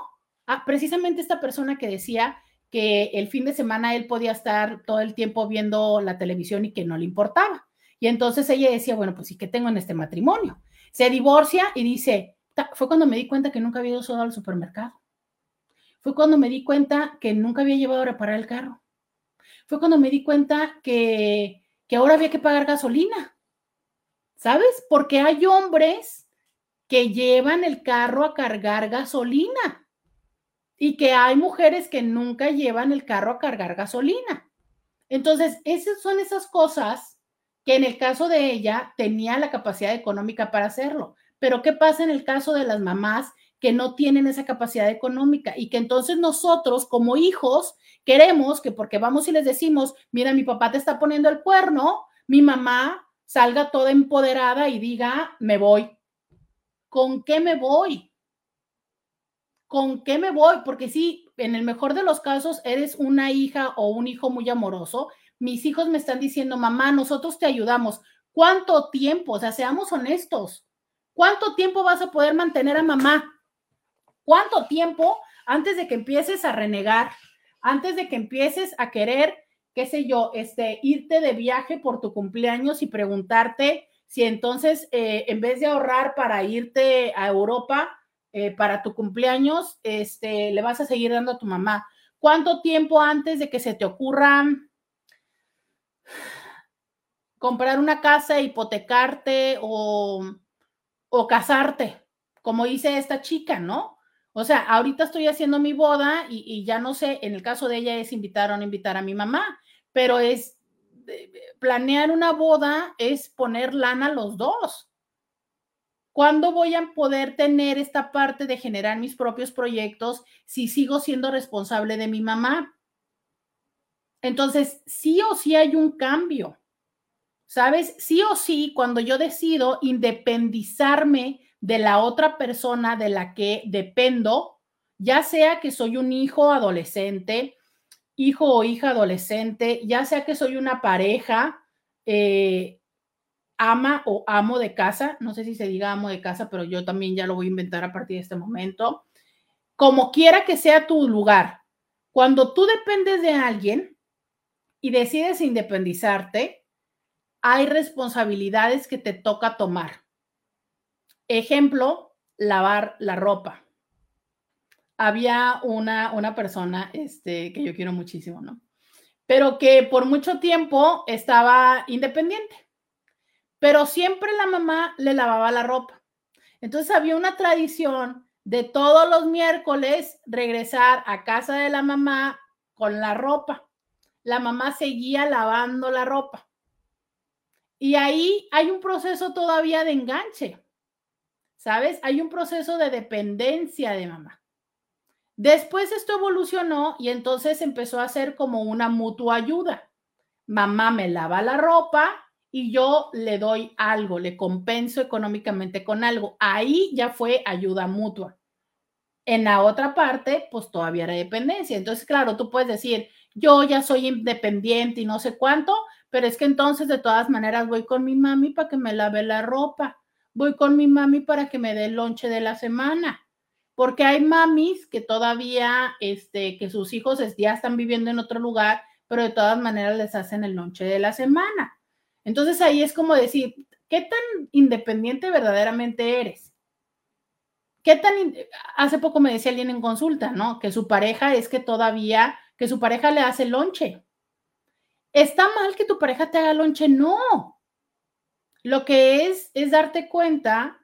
ah, precisamente esta persona que decía que el fin de semana él podía estar todo el tiempo viendo la televisión y que no le importaba. Y entonces ella decía, bueno, pues sí, ¿qué tengo en este matrimonio? Se divorcia y dice, fue cuando me di cuenta que nunca había ido solo al supermercado. Fue cuando me di cuenta que nunca había llevado a reparar el carro. Fue cuando me di cuenta que, que ahora había que pagar gasolina. ¿Sabes? Porque hay hombres que llevan el carro a cargar gasolina y que hay mujeres que nunca llevan el carro a cargar gasolina. Entonces, esas son esas cosas que en el caso de ella tenía la capacidad económica para hacerlo. Pero ¿qué pasa en el caso de las mamás que no tienen esa capacidad económica y que entonces nosotros como hijos queremos que porque vamos y les decimos, mira, mi papá te está poniendo el cuerno, mi mamá salga toda empoderada y diga, me voy. ¿Con qué me voy? ¿Con qué me voy? Porque si en el mejor de los casos eres una hija o un hijo muy amoroso, mis hijos me están diciendo, mamá, nosotros te ayudamos. ¿Cuánto tiempo? O sea, seamos honestos. ¿Cuánto tiempo vas a poder mantener a mamá? ¿Cuánto tiempo antes de que empieces a renegar, antes de que empieces a querer, qué sé yo, este, irte de viaje por tu cumpleaños y preguntarte si entonces eh, en vez de ahorrar para irte a Europa eh, para tu cumpleaños, este, le vas a seguir dando a tu mamá? ¿Cuánto tiempo antes de que se te ocurra comprar una casa, hipotecarte o, o casarte, como dice esta chica, ¿no? O sea, ahorita estoy haciendo mi boda y, ya no sé, en el caso de ella es invitar o no invitar a mi mamá, pero es planear una boda es poner lana los dos. ¿Cuándo voy a poder tener esta parte de generar mis propios proyectos si sigo siendo responsable de mi mamá? Entonces, sí o sí hay un cambio. ¿Sabes? Sí o sí, cuando yo decido independizarme de la otra persona de la que dependo, ya sea que soy un hijo adolescente, hijo o hija adolescente, ya sea que soy una pareja, eh, ama o amo de casa, no sé si se diga amo de casa, pero yo también ya lo voy a inventar a partir de este momento, como quiera que sea tu lugar, cuando tú dependes de alguien y decides independizarte, hay responsabilidades que te toca tomar. Ejemplo, lavar la ropa. Había una, una persona este, que yo quiero muchísimo, ¿no? Pero que por mucho tiempo estaba independiente, pero siempre la mamá le lavaba la ropa. Entonces había una tradición de todos los miércoles regresar a casa de la mamá con la ropa. La mamá seguía lavando la ropa. Y ahí hay un proceso todavía de enganche. ¿sabes? Hay un proceso de dependencia de mamá. Después esto evolucionó y entonces empezó a ser como una mutua ayuda. Mamá me lava la ropa y yo le doy algo, le compenso económicamente con algo. Ahí ya fue ayuda mutua. En la otra parte, pues todavía era dependencia. Entonces, claro, tú puedes decir, yo ya soy independiente y no sé cuánto, pero es que entonces de todas maneras voy con mi mami para que me lave la ropa voy con mi mami para que me dé el lonche de la semana. Porque hay mamis que todavía, este, que sus hijos ya están viviendo en otro lugar, pero de todas maneras les hacen el lonche de la semana. Entonces ahí es como decir, ¿qué tan independiente verdaderamente eres? ¿Qué tan... Hace poco me decía alguien en consulta, ¿no? Que su pareja es que todavía, que su pareja le hace lonche. ¿Está mal que tu pareja te haga lonche? No. Lo que es es darte cuenta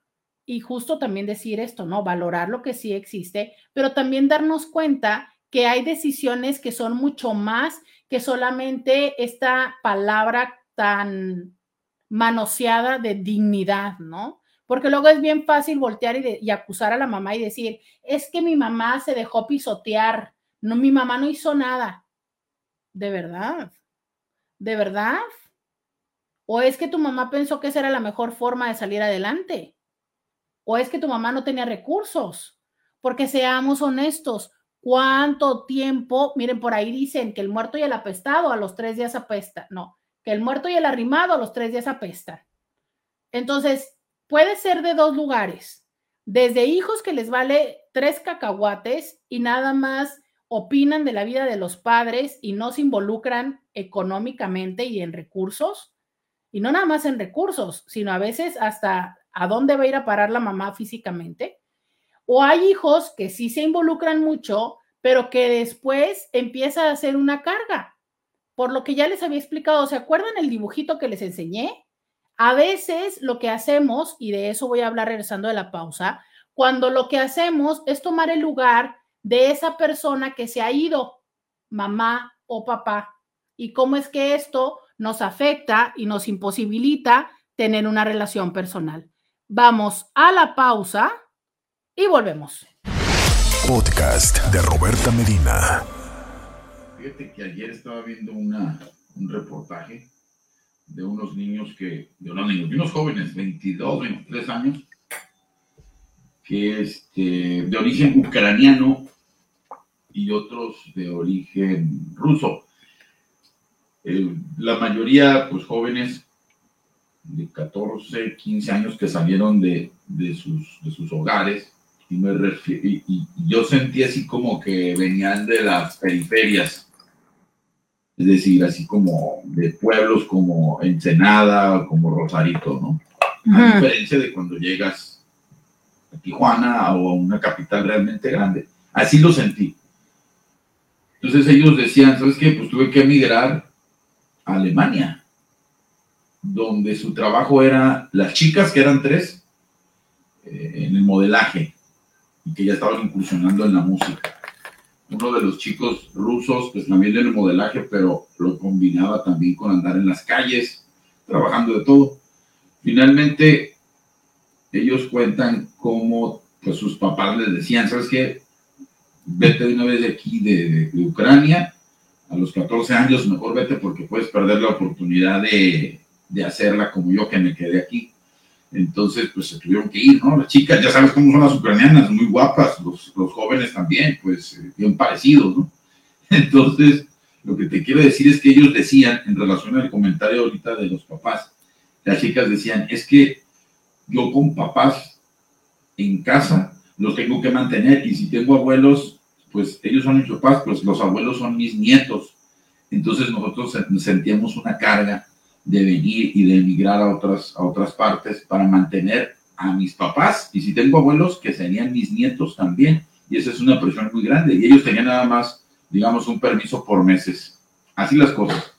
y justo también decir esto, ¿no? Valorar lo que sí existe, pero también darnos cuenta que hay decisiones que son mucho más que solamente esta palabra tan manoseada de dignidad, ¿no? Porque luego es bien fácil voltear y, y, acusar a la mamá y decir, es que mi mamá se dejó pisotear, no, mi mamá no hizo nada. De verdad, de verdad. ¿O es que tu mamá pensó que esa era la mejor forma de salir adelante? ¿O es que tu mamá no tenía recursos? Porque seamos honestos, ¿cuánto tiempo? Miren, por ahí dicen que el muerto y el apestado a los tres días apesta. No, que el muerto y el arrimado a los tres días apestan. Entonces, puede ser de dos lugares. Desde hijos que les vale tres cacahuates y nada más opinan de la vida de los padres y no se involucran económicamente y en recursos y no nada más en recursos, sino a veces hasta a dónde va a ir a parar la mamá físicamente. O hay hijos que sí se involucran mucho, pero que después empieza a ser una carga. Por lo que ya les había explicado, ¿se acuerdan el dibujito que les enseñé? A veces lo que hacemos, y de eso voy a hablar regresando de la pausa, cuando lo que hacemos es tomar el lugar de esa persona que se ha ido, mamá o papá. ¿Y cómo es que esto nos afecta y nos imposibilita tener una relación personal. Vamos a la pausa y volvemos. Podcast de Roberta Medina. Fíjate que ayer estaba viendo una, un reportaje de unos niños que, de unos niños, de unos jóvenes, 22, 23 años, que este, de origen ucraniano y otros de origen ruso. Eh, la mayoría, pues jóvenes de 14, 15 años que salieron de, de, sus, de sus hogares y, me y, y yo sentí así como que venían de las periferias, es decir, así como de pueblos como Ensenada, como Rosarito, ¿no? A diferencia de cuando llegas a Tijuana o a una capital realmente grande. Así lo sentí. Entonces ellos decían, ¿sabes qué? Pues tuve que emigrar a Alemania donde su trabajo era las chicas, que eran tres, eh, en el modelaje, y que ya estaban incursionando en la música. Uno de los chicos rusos, pues también en el modelaje, pero lo combinaba también con andar en las calles, trabajando de todo. Finalmente, ellos cuentan cómo pues, sus papás les decían, ¿sabes qué? Vete de una vez de aquí, de, de Ucrania, a los 14 años, mejor vete porque puedes perder la oportunidad de, de hacerla como yo que me quedé aquí. Entonces, pues se tuvieron que ir, ¿no? Las chicas, ya sabes cómo son las ucranianas, muy guapas, los, jóvenes también, pues eh, bien parecidos, ¿no? <laughs> Entonces, lo que te quiero decir es que ellos decían, en relación al comentario ahorita de los papás, las chicas decían, es que yo con papás en casa los tengo que mantener y si tengo abuelos, pues ellos son mis papás, pues los abuelos son mis nietos. Entonces nosotros sentíamos una carga de venir y de emigrar a otras, a otras partes para mantener a mis papás. Y si tengo abuelos que serían mis nietos también. Y esa es una presión muy grande. Y ellos tenían nada más digamos un permiso por meses. Así las cosas.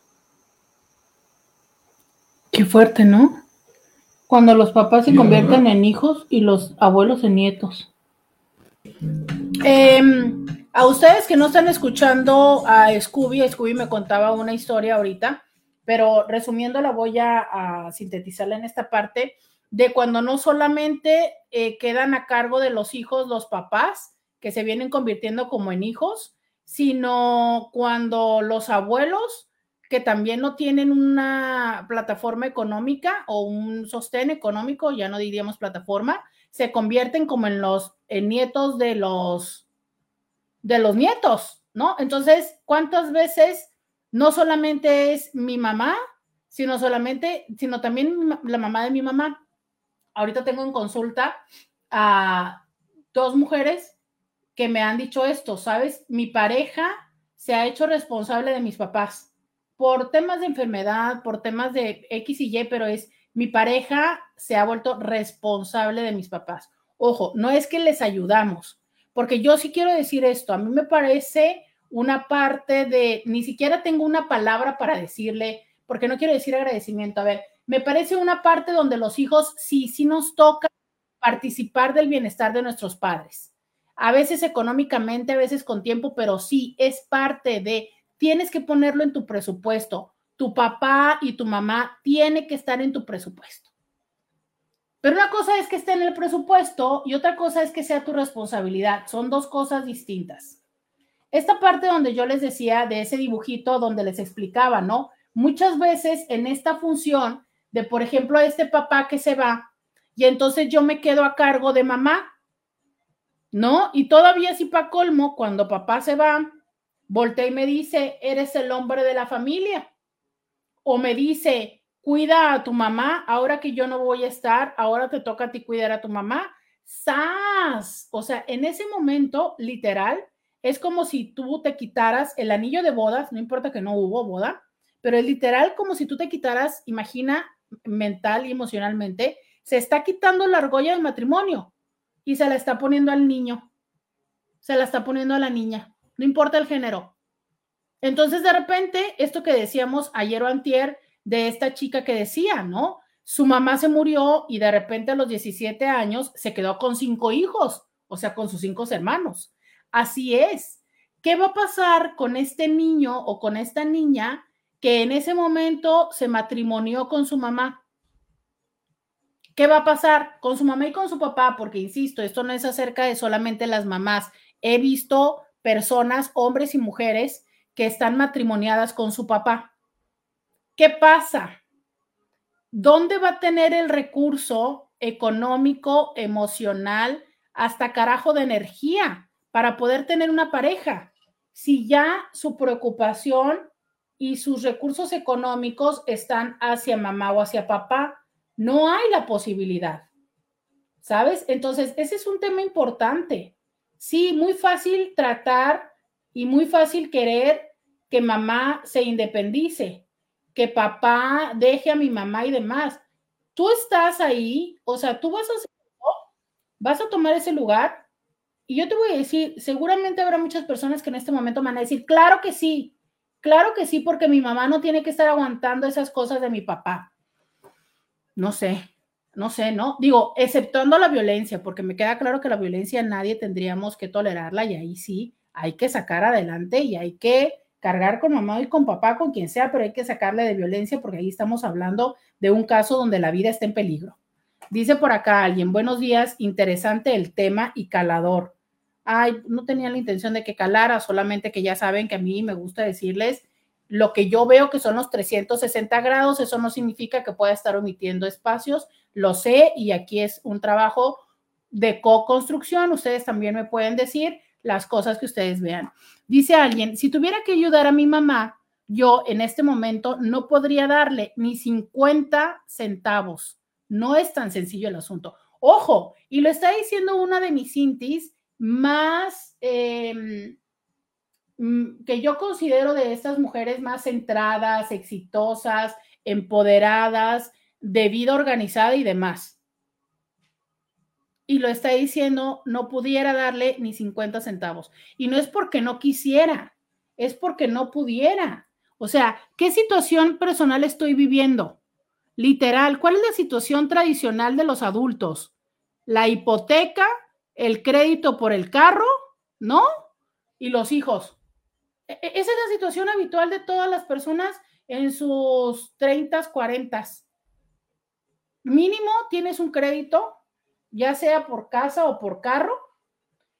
Qué fuerte no cuando los papás se convierten en hijos y los abuelos en nietos. Em, a ustedes que no están escuchando a Scooby Scooby me contaba una historia ahorita pero resumiendo la voy a, sintetizarla en esta parte de cuando no solamente eh, quedan a cargo de los hijos los papás, que se vienen convirtiendo como en hijos, sino cuando los abuelos, que también no tienen una plataforma económica o un sostén económico, ya no diríamos plataforma, se convierten como en los nietos de los de los nietos, ¿no? Entonces, ¿cuántas veces no solamente es mi mamá, sino solamente, sino también la mamá de mi mamá. Ahorita tengo en consulta a dos mujeres que me han dicho esto, ¿sabes? Mi pareja se ha hecho responsable de mis papás por temas de enfermedad, por temas de X y Y, pero es mi pareja se ha vuelto responsable de mis papás. Ojo, no es que les ayudamos, porque yo sí quiero decir esto, a mí me parece una parte de, ni siquiera tengo una palabra para decirle, porque no quiero decir agradecimiento. A ver, me parece una parte donde los hijos sí, sí nos toca participar del bienestar de nuestros padres. A veces económicamente, a veces con tiempo, pero sí es parte de, tienes que ponerlo en tu presupuesto. Tu papá y tu mamá tiene que estar en tu presupuesto. Pero una cosa es que esté en el presupuesto y otra cosa es que sea tu responsabilidad. Son dos cosas distintas. Esta parte donde yo les decía de ese dibujito donde les explicaba, ¿no? Muchas veces en esta función de, por ejemplo, este papá que se va y entonces yo me quedo a cargo de mamá, ¿no? Y todavía si para colmo, cuando papá se va, voltea y me dice, eres el hombre de la familia. O me dice, cuida a tu mamá, ahora que yo no voy a estar, ahora te toca a ti cuidar a tu mamá. ¡Sas! O sea, en ese momento, literal, es como si tú te quitaras el anillo de bodas, no importa que no hubo boda, pero es literal como si tú te quitaras, imagina mental y emocionalmente, se está quitando la argolla del matrimonio y se la está poniendo al niño, se la está poniendo a la niña, no importa el género. Entonces, de repente, esto que decíamos ayer o antier de esta chica que decía, ¿no? Su mamá se murió y de repente a los 17 años se quedó con cinco hijos, o sea, con sus cinco hermanos. Así es. ¿Qué va a pasar con este niño o con esta niña que en ese momento se matrimonió con su mamá? ¿Qué va a pasar con su mamá y con su papá? Porque, insisto, esto no es acerca de solamente las mamás. He visto personas, hombres y mujeres, que están matrimoniadas con su papá. ¿Qué pasa? ¿Dónde va a tener el recurso económico, emocional, hasta carajo de energía para poder tener una pareja. Si ya su preocupación y sus recursos económicos están hacia mamá o hacia papá, No hay la posibilidad. ¿Sabes? Entonces, ese es un tema importante. Sí, muy fácil tratar y muy fácil querer que mamá se independice, que papá deje a mi mamá y demás. Tú estás ahí, o sea, tú vas a vas a tomar ese lugar y yo te voy a decir, seguramente habrá muchas personas que en este momento van a decir, claro que sí, claro que sí, porque mi mamá no tiene que estar aguantando esas cosas de mi papá. No sé, no sé, ¿no? Digo, exceptuando la violencia, porque me queda claro que la violencia nadie tendríamos que tolerarla y ahí sí hay que sacar adelante y hay que cargar con mamá y con papá, con quien sea, pero hay que sacarle de violencia porque ahí estamos hablando de un caso donde la vida está en peligro. Dice por acá alguien, buenos días, interesante el tema y calador ay, no tenía la intención de que calara, solamente que ya saben que a mí me gusta decirles lo que yo veo que son los 360 grados, eso no significa que pueda estar omitiendo espacios, lo sé y aquí es un trabajo de co-construcción, ustedes también me pueden decir las cosas que ustedes vean. Dice alguien, si tuviera que ayudar a mi mamá, yo en este momento no podría darle ni 50 centavos. No es tan sencillo el asunto. Ojo, y lo está diciendo una de mis intis más em, mm, que yo considero de estas mujeres más centradas, exitosas, empoderadas, de vida organizada y demás. Y lo está diciendo, no pudiera darle ni 50 centavos. Y no es porque no quisiera, es porque no pudiera. O sea, ¿qué situación personal estoy viviendo? Literal, ¿cuál es la situación tradicional de los adultos? La hipoteca, el crédito por el carro, ¿no? Y los hijos. E, e, esa es la situación habitual de todas las personas en sus 30, 40. Mínimo tienes un crédito, ya sea por casa o por carro.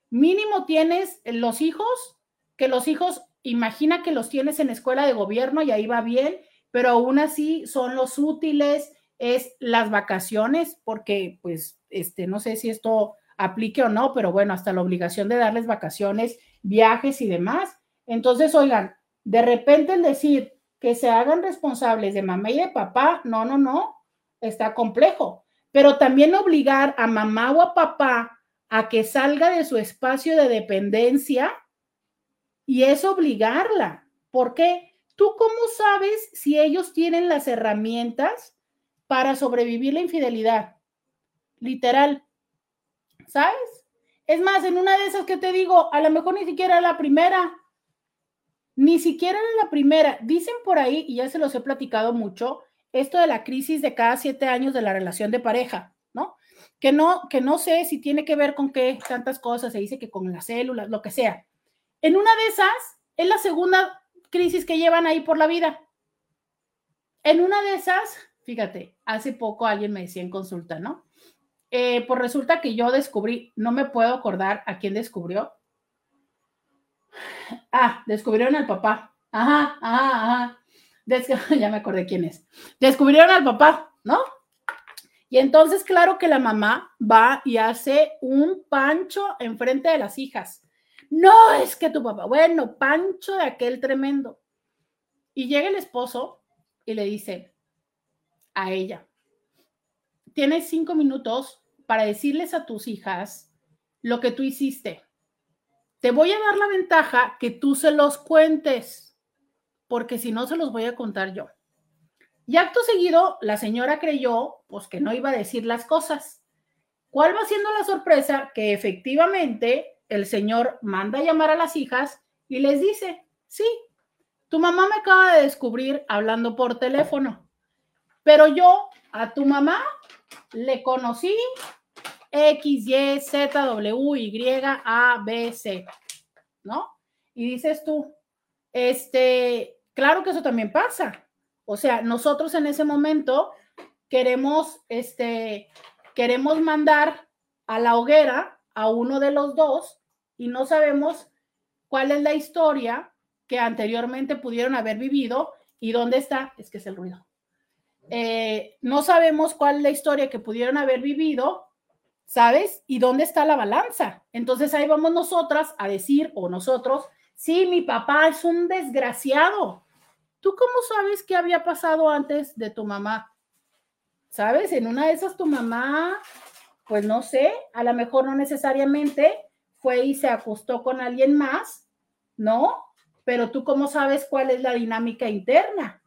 Mínimo tienes los hijos, que los hijos, imagina que los tienes en escuela de gobierno y ahí va bien, pero aún así son los útiles, es las vacaciones, porque pues, este, no sé si esto aplique o no, pero bueno, hasta la obligación de darles vacaciones, viajes y demás. Entonces, oigan, de repente el decir que se hagan responsables de mamá y de papá, no, no, no, está complejo. Pero también obligar a mamá o a papá a que salga de su espacio de dependencia y es obligarla. ¿Por qué? ¿Tú cómo sabes si ellos tienen las herramientas para sobrevivir la infidelidad? Literal, ¿sabes? Es más, en una de esas que te digo, a lo mejor ni siquiera la primera, ni siquiera era la primera. Dicen por ahí, y ya se los he platicado mucho, esto de la crisis de cada siete años de la relación de pareja, ¿no? Que no, que no sé si tiene que ver con qué tantas cosas, se dice que con las células, lo que sea. En una de esas, es la segunda crisis que llevan ahí por la vida. En una de esas, fíjate, hace poco alguien me decía en consulta, ¿no? Eh, pues resulta que yo descubrí, no me puedo acordar a quién descubrió. Ah, descubrieron al papá. Ajá, ajá, ajá. <laughs> ya me acordé quién es. Descubrieron al papá, ¿no? Y entonces, claro que la mamá va y hace un pancho enfrente de las hijas. No, es que tu papá, bueno, pancho de aquel tremendo. Y llega el esposo y le dice a ella, tienes cinco minutos para decirles a tus hijas lo que tú hiciste. Te voy a dar la ventaja que tú se los cuentes, porque si no se los voy a contar yo. Y acto seguido, la señora creyó pues que no iba a decir las cosas. ¿Cuál va siendo la sorpresa? Que efectivamente el señor manda a llamar a las hijas y les dice, sí, tu mamá me acaba de descubrir hablando por teléfono, pero yo a tu mamá le conocí X, Y, Z, W, Y, A, B, C, ¿no? Y dices tú, este, claro que eso también pasa. O sea, nosotros en ese momento queremos, este, queremos mandar a la hoguera a uno de los dos y no sabemos cuál es la historia que anteriormente pudieron haber vivido y dónde está, es que es el ruido. Eh, no sabemos cuál es la historia que pudieron haber vivido, ¿sabes? ¿Y dónde está la balanza? Entonces ahí vamos nosotras a decir, o nosotros, sí, mi papá es un desgraciado. ¿Tú cómo sabes qué había pasado antes de tu mamá? ¿sabes? En una de esas tu mamá, pues no sé, a lo mejor no necesariamente fue y se acostó con alguien más, ¿no? Pero tú cómo sabes cuál es la dinámica interna.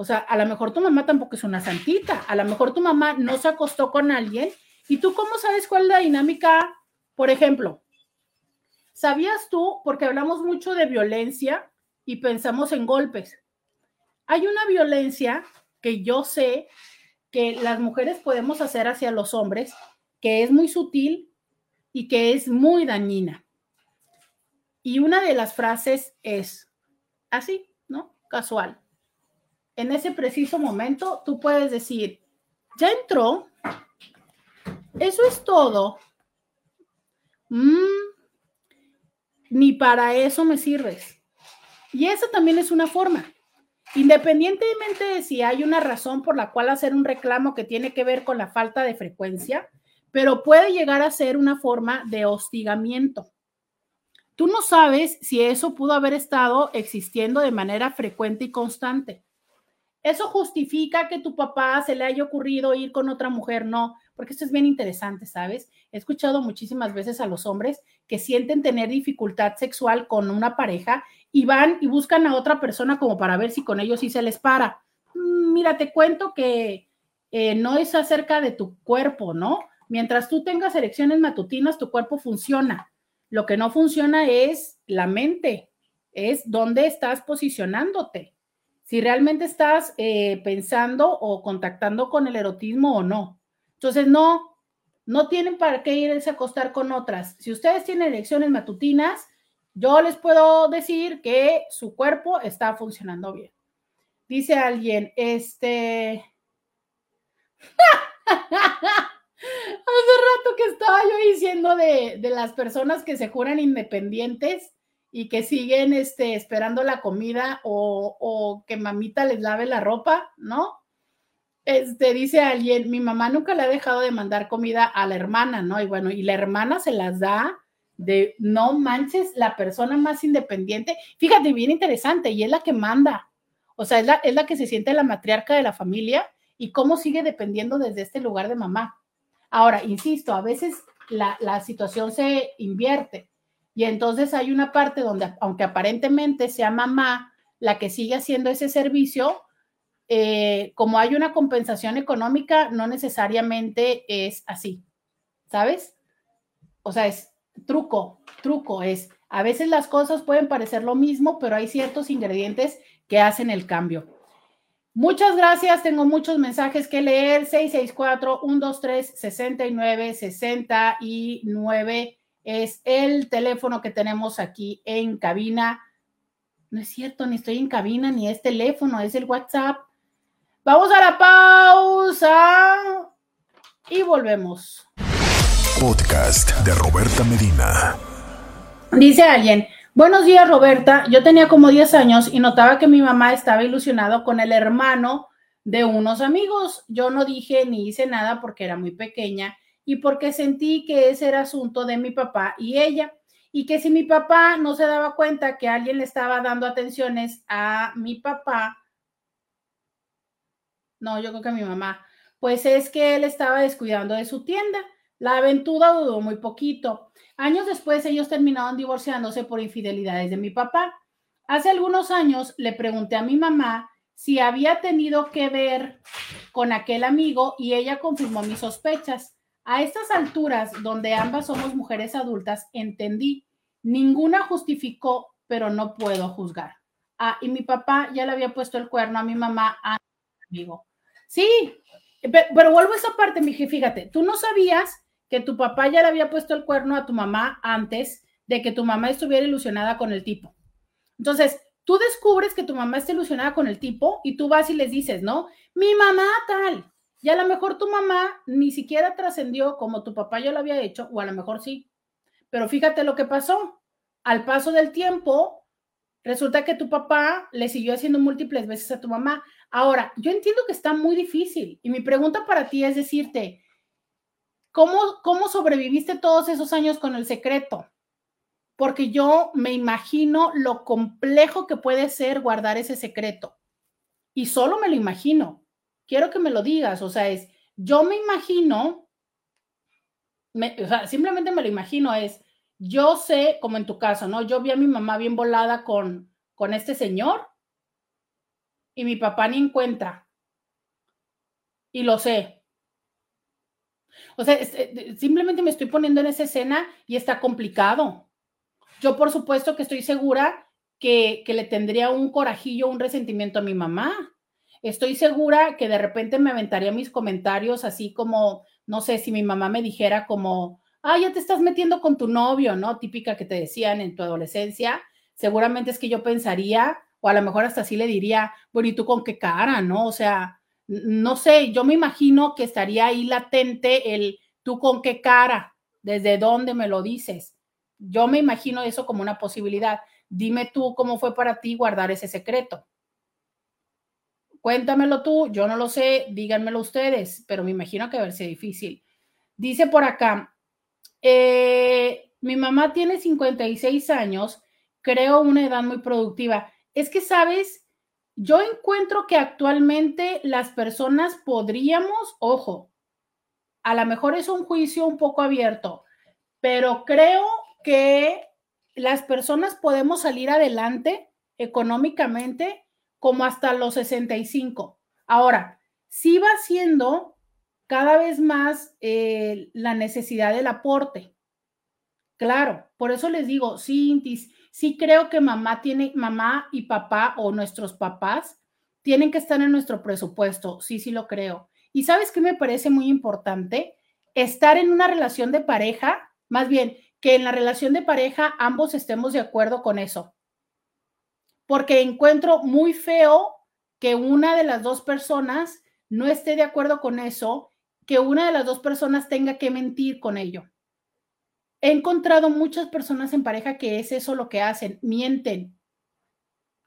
O sea, a lo mejor tu mamá tampoco es una santita, a lo mejor tu mamá no se acostó con alguien y tú cómo sabes cuál es la dinámica, por ejemplo. ¿Sabías tú, porque hablamos mucho de violencia y pensamos en golpes? Hay una violencia que yo sé que las mujeres podemos hacer hacia los hombres, que es muy sutil y que es muy dañina. Y una de las frases es así, ¿no? Casual. En ese preciso momento tú puedes decir, ya entró, eso es todo. Mm, ni para eso me sirves. Y esa también es una forma. Independientemente de si hay una razón por la cual hacer un reclamo que tiene que ver con la falta de frecuencia, pero puede llegar a ser una forma de hostigamiento. Tú no sabes si eso pudo haber estado existiendo de manera frecuente y constante. ¿Eso justifica que tu papá se le haya ocurrido ir con otra mujer? No, porque esto es bien interesante, ¿sabes? He escuchado muchísimas veces a los hombres que sienten tener dificultad sexual con una pareja y van y buscan a otra persona como para ver si con ellos sí se les para. Mm, mira, te cuento que eh, no es acerca de tu cuerpo, ¿no? Mientras tú tengas erecciones matutinas, tu cuerpo funciona. Lo que no funciona es la mente, es dónde estás posicionándote si realmente estás eh, pensando o contactando con el erotismo o no. Entonces, no, no tienen para qué irse a acostar con otras. Si ustedes tienen elecciones matutinas, yo les puedo decir que su cuerpo está funcionando bien. Dice alguien, este... <laughs> Hace rato que estaba yo diciendo de, de las personas que se juran independientes y que siguen este, esperando la comida o, que mamita les lave la ropa, ¿no? Este, dice alguien, mi mamá nunca le ha dejado de mandar comida a la hermana, ¿no? Y bueno, y la hermana se las da de, no manches, la persona más independiente. Fíjate, bien interesante, y es la que manda. O sea, es la, es la que se siente la matriarca de la familia y cómo sigue dependiendo desde este lugar de mamá. Ahora, insisto, a veces la, la situación se invierte y entonces hay una parte donde, aunque aparentemente sea mamá la que sigue haciendo ese servicio, eh, como hay una compensación económica, no necesariamente es así, ¿sabes? O sea, es truco, truco, es, a veces las cosas pueden parecer lo mismo, pero hay ciertos ingredientes que hacen el cambio. Muchas gracias, tengo muchos mensajes que leer, 664-123-69-69 es el teléfono que tenemos aquí en cabina. No es cierto, ni estoy en cabina, ni es teléfono, es el WhatsApp. Vamos a la pausa y volvemos. Podcast de Roberta Medina. Dice alguien, buenos días Roberta, yo tenía como 10 años y notaba que mi mamá estaba ilusionado con el hermano de unos amigos. Yo no dije ni hice nada porque era muy pequeña y porque sentí que ese era asunto de mi papá y ella. Y que si mi papá no se daba cuenta que alguien le estaba dando atenciones a mi papá, no, yo creo que a mi mamá, pues es que él estaba descuidando de su tienda. La aventura duró muy poquito. Años después ellos terminaron divorciándose por infidelidades de mi papá. Hace algunos años le pregunté a mi mamá si había tenido que ver con aquel amigo y ella confirmó mis sospechas. A estas alturas, donde ambas somos mujeres adultas, entendí, ninguna justificó, pero no puedo juzgar. Ah, y mi papá ya le había puesto el cuerno a mi mamá, a mi amigo. Sí, pero, vuelvo a esa parte, mi fíjate, tú no sabías que tu papá ya le había puesto el cuerno a tu mamá antes de que tu mamá estuviera ilusionada con el tipo. Entonces, tú descubres que tu mamá está ilusionada con el tipo y tú vas y les dices, ¿no? Mi mamá tal. Y a lo mejor tu mamá ni siquiera trascendió como tu papá ya lo había hecho, o a lo mejor sí. Pero fíjate lo que pasó. Al paso del tiempo, resulta que tu papá le siguió haciendo múltiples veces a tu mamá. Ahora, yo entiendo que está muy difícil y mi pregunta para ti es decirte, ¿cómo, cómo sobreviviste todos esos años con el secreto? Porque yo me imagino lo complejo que puede ser guardar ese secreto. Y solo me lo imagino quiero que me lo digas, o sea, es, yo me imagino, o sea, simplemente me lo imagino, es, yo sé, como en tu caso, ¿no? Yo vi a mi mamá bien volada con, con este señor y mi papá ni encuentra. Y lo sé. O sea, eh, simplemente me estoy poniendo en esa escena y está complicado. Yo, por supuesto, que estoy segura que, que le tendría un corajillo, un resentimiento a mi mamá. Estoy segura que de repente me aventaría mis comentarios así como, no sé, si mi mamá me dijera como, ah, ya te estás metiendo con tu novio, ¿no? Típica que te decían en tu adolescencia. Seguramente es que yo pensaría, o a lo mejor hasta así le diría, bueno, ¿y tú con qué cara, no? O sea, no sé, yo me imagino que estaría ahí latente el tú con qué cara, desde dónde me lo dices. Yo me imagino eso como una posibilidad. Dime tú cómo fue para ti guardar ese secreto. Cuéntamelo tú, yo no lo sé, díganmelo ustedes, pero me imagino que a ser difícil. Dice por acá, eh, mi mamá tiene 56 años, creo una edad muy productiva. Es que, ¿sabes? Yo encuentro que actualmente las personas podríamos, ojo, a lo mejor es un juicio un poco abierto, pero creo que las personas podemos salir adelante económicamente como hasta los 65. Ahora, sí va siendo cada vez más eh, la necesidad del aporte. Claro, por eso les digo, sí, sí creo que mamá tiene, mamá y papá o nuestros papás tienen que estar en nuestro presupuesto. Sí, sí lo creo. Y sabes qué me parece muy importante? Estar en una relación de pareja, más bien que en la relación de pareja ambos estemos de acuerdo con eso porque encuentro muy feo que una de las dos personas no esté de acuerdo con eso, que una de las dos personas tenga que mentir con ello. He encontrado muchas personas en pareja que es eso lo que hacen, mienten,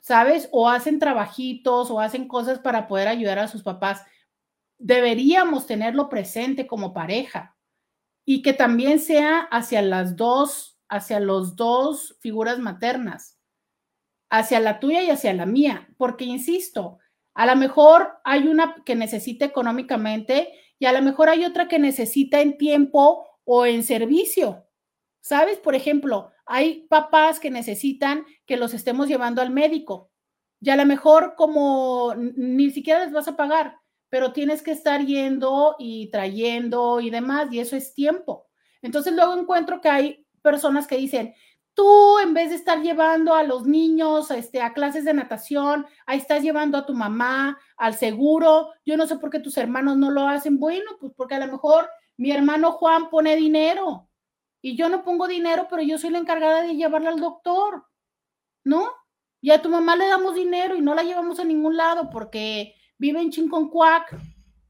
¿sabes? O hacen trabajitos o hacen cosas para poder ayudar a sus papás. Deberíamos tenerlo presente como pareja y que también sea hacia las dos, hacia los dos figuras maternas hacia la tuya y hacia la mía, porque insisto, a lo mejor hay una que necesita económicamente y a lo mejor hay otra que necesita en tiempo o en servicio. ¿Sabes? Por ejemplo, hay papás que necesitan que los estemos llevando al médico y a lo mejor como ni siquiera les vas a pagar, pero tienes que estar yendo y trayendo y demás y eso es tiempo. Entonces luego encuentro que hay personas que dicen, Tú, en vez de estar llevando a los niños este, a clases de natación, ahí estás llevando a tu mamá al seguro. Yo no sé por qué tus hermanos no lo hacen. Bueno, pues porque a lo mejor mi hermano Juan pone dinero y yo no pongo dinero, pero yo soy la encargada de llevarla al doctor, ¿no? Y a tu mamá le damos dinero y no la llevamos a ningún lado porque vive en Chinconcuac.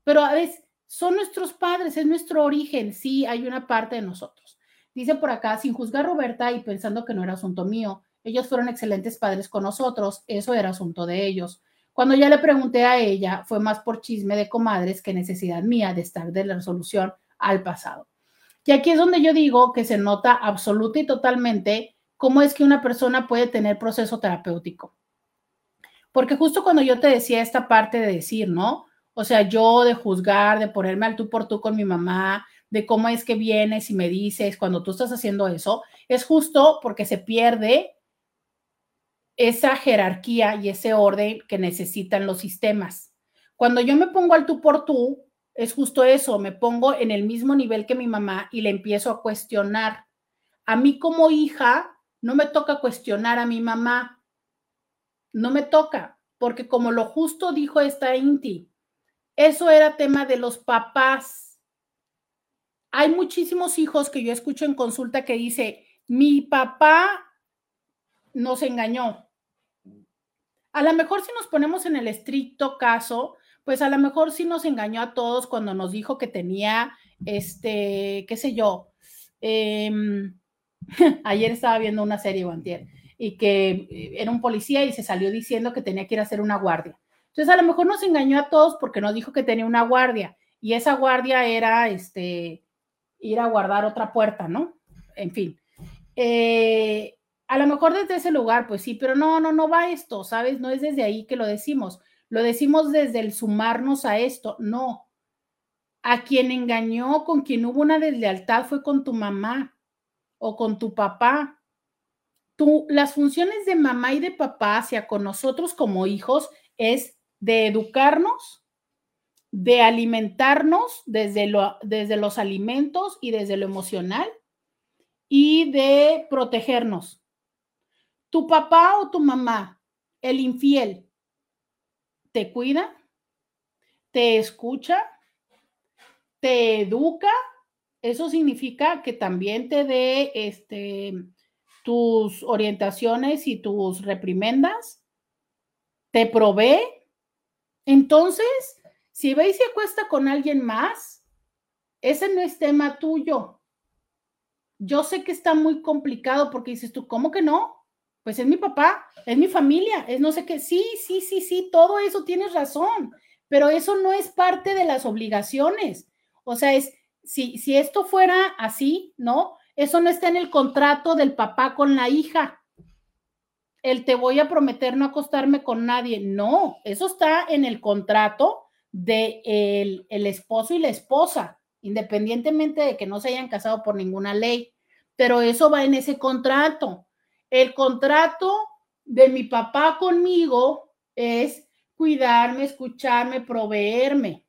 Pero a veces son nuestros padres, es nuestro origen. Sí, hay una parte de nosotros. Dice por acá, sin juzgar a Roberta y pensando que no era asunto mío, ellos fueron excelentes padres con nosotros, eso era asunto de ellos. Cuando ya le pregunté a ella, fue más por chisme de comadres que necesidad mía de estar de la resolución al pasado. Y aquí es donde yo digo que se nota absoluta y totalmente cómo es que una persona puede tener proceso terapéutico. Porque justo cuando yo te decía esta parte de decir, ¿no? O sea, yo de juzgar, de ponerme al tú por tú con mi mamá, de cómo es que vienes y me dices cuando tú estás haciendo eso, es justo porque se pierde esa jerarquía y ese orden que necesitan los sistemas. Cuando yo me pongo al tú por tú, es justo eso, me pongo en el mismo nivel que mi mamá y le empiezo a cuestionar. A mí como hija, no me toca cuestionar a mi mamá, no me toca, porque como lo justo dijo esta Inti, eso era tema de los papás hay muchísimos hijos que yo escucho en consulta que dice, mi papá nos engañó. A lo mejor si nos ponemos en el estricto caso, pues a lo mejor sí nos engañó a todos cuando nos dijo que tenía, este, qué sé yo, em, <laughs> ayer estaba viendo una serie, Guantier, y que eh, era un policía y se salió diciendo que tenía que ir a hacer una guardia. Entonces a lo mejor nos engañó a todos porque nos dijo que tenía una guardia y esa guardia era, este, ir a guardar otra puerta, ¿no? En fin. Eh, a lo mejor desde ese lugar, pues sí, pero no, no, no va esto, ¿sabes? No es desde ahí que lo decimos. lo decimos desde el sumarnos a esto, no. A quien engañó, con quien hubo una deslealtad fue con tu mamá o con tu papá. Tú, las funciones de mamá y de papá hacia con nosotros como hijos es de educarnos, de alimentarnos desde, lo, desde los alimentos y desde lo emocional y de protegernos. Tu papá o tu mamá, el infiel, te cuida, te escucha, te educa. Eso significa que también te dé este, tus orientaciones y tus reprimendas, te provee. Entonces, si veis y se acuesta con alguien más, ese no es tema tuyo. Yo sé que está muy complicado porque dices tú, ¿cómo que no? Pues es mi papá, es mi familia, es no sé qué. Sí, sí, sí, sí, todo eso tienes razón, pero eso no es parte de las obligaciones. O sea, es, si, si esto fuera así, ¿no? Eso no está en el contrato del papá con la hija. El te voy a prometer no acostarme con nadie. No, eso está en el contrato de el, el esposo y la esposa, independientemente de que no se hayan casado por ninguna ley. Pero eso va en ese contrato. El contrato de mi papá conmigo es cuidarme, escucharme, proveerme.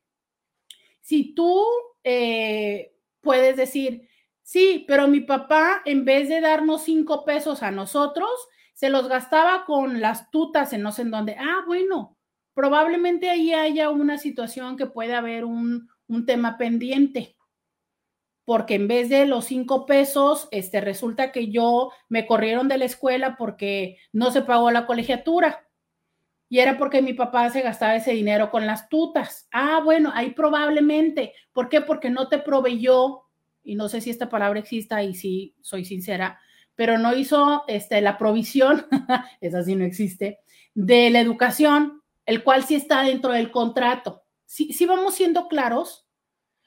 Si tú eh, puedes decir, sí, pero mi papá en vez de darnos cinco pesos a nosotros, se los gastaba con las tutas en no sé en dónde. Ah, bueno, probablemente ahí haya una situación que puede haber un, tema pendiente. Porque en vez de los cinco pesos, este, resulta que yo me corrieron de la escuela porque no se pagó la colegiatura. Y era porque mi papá se gastaba ese dinero con las tutas. Ah, bueno, ahí probablemente. ¿Por qué? Porque no te proveyó, y no sé si esta palabra exista y si soy sincera, pero no hizo este, la provisión, <laughs> esa sí no existe, de la educación el cual sí está dentro del contrato. Sí, sí vamos siendo claros,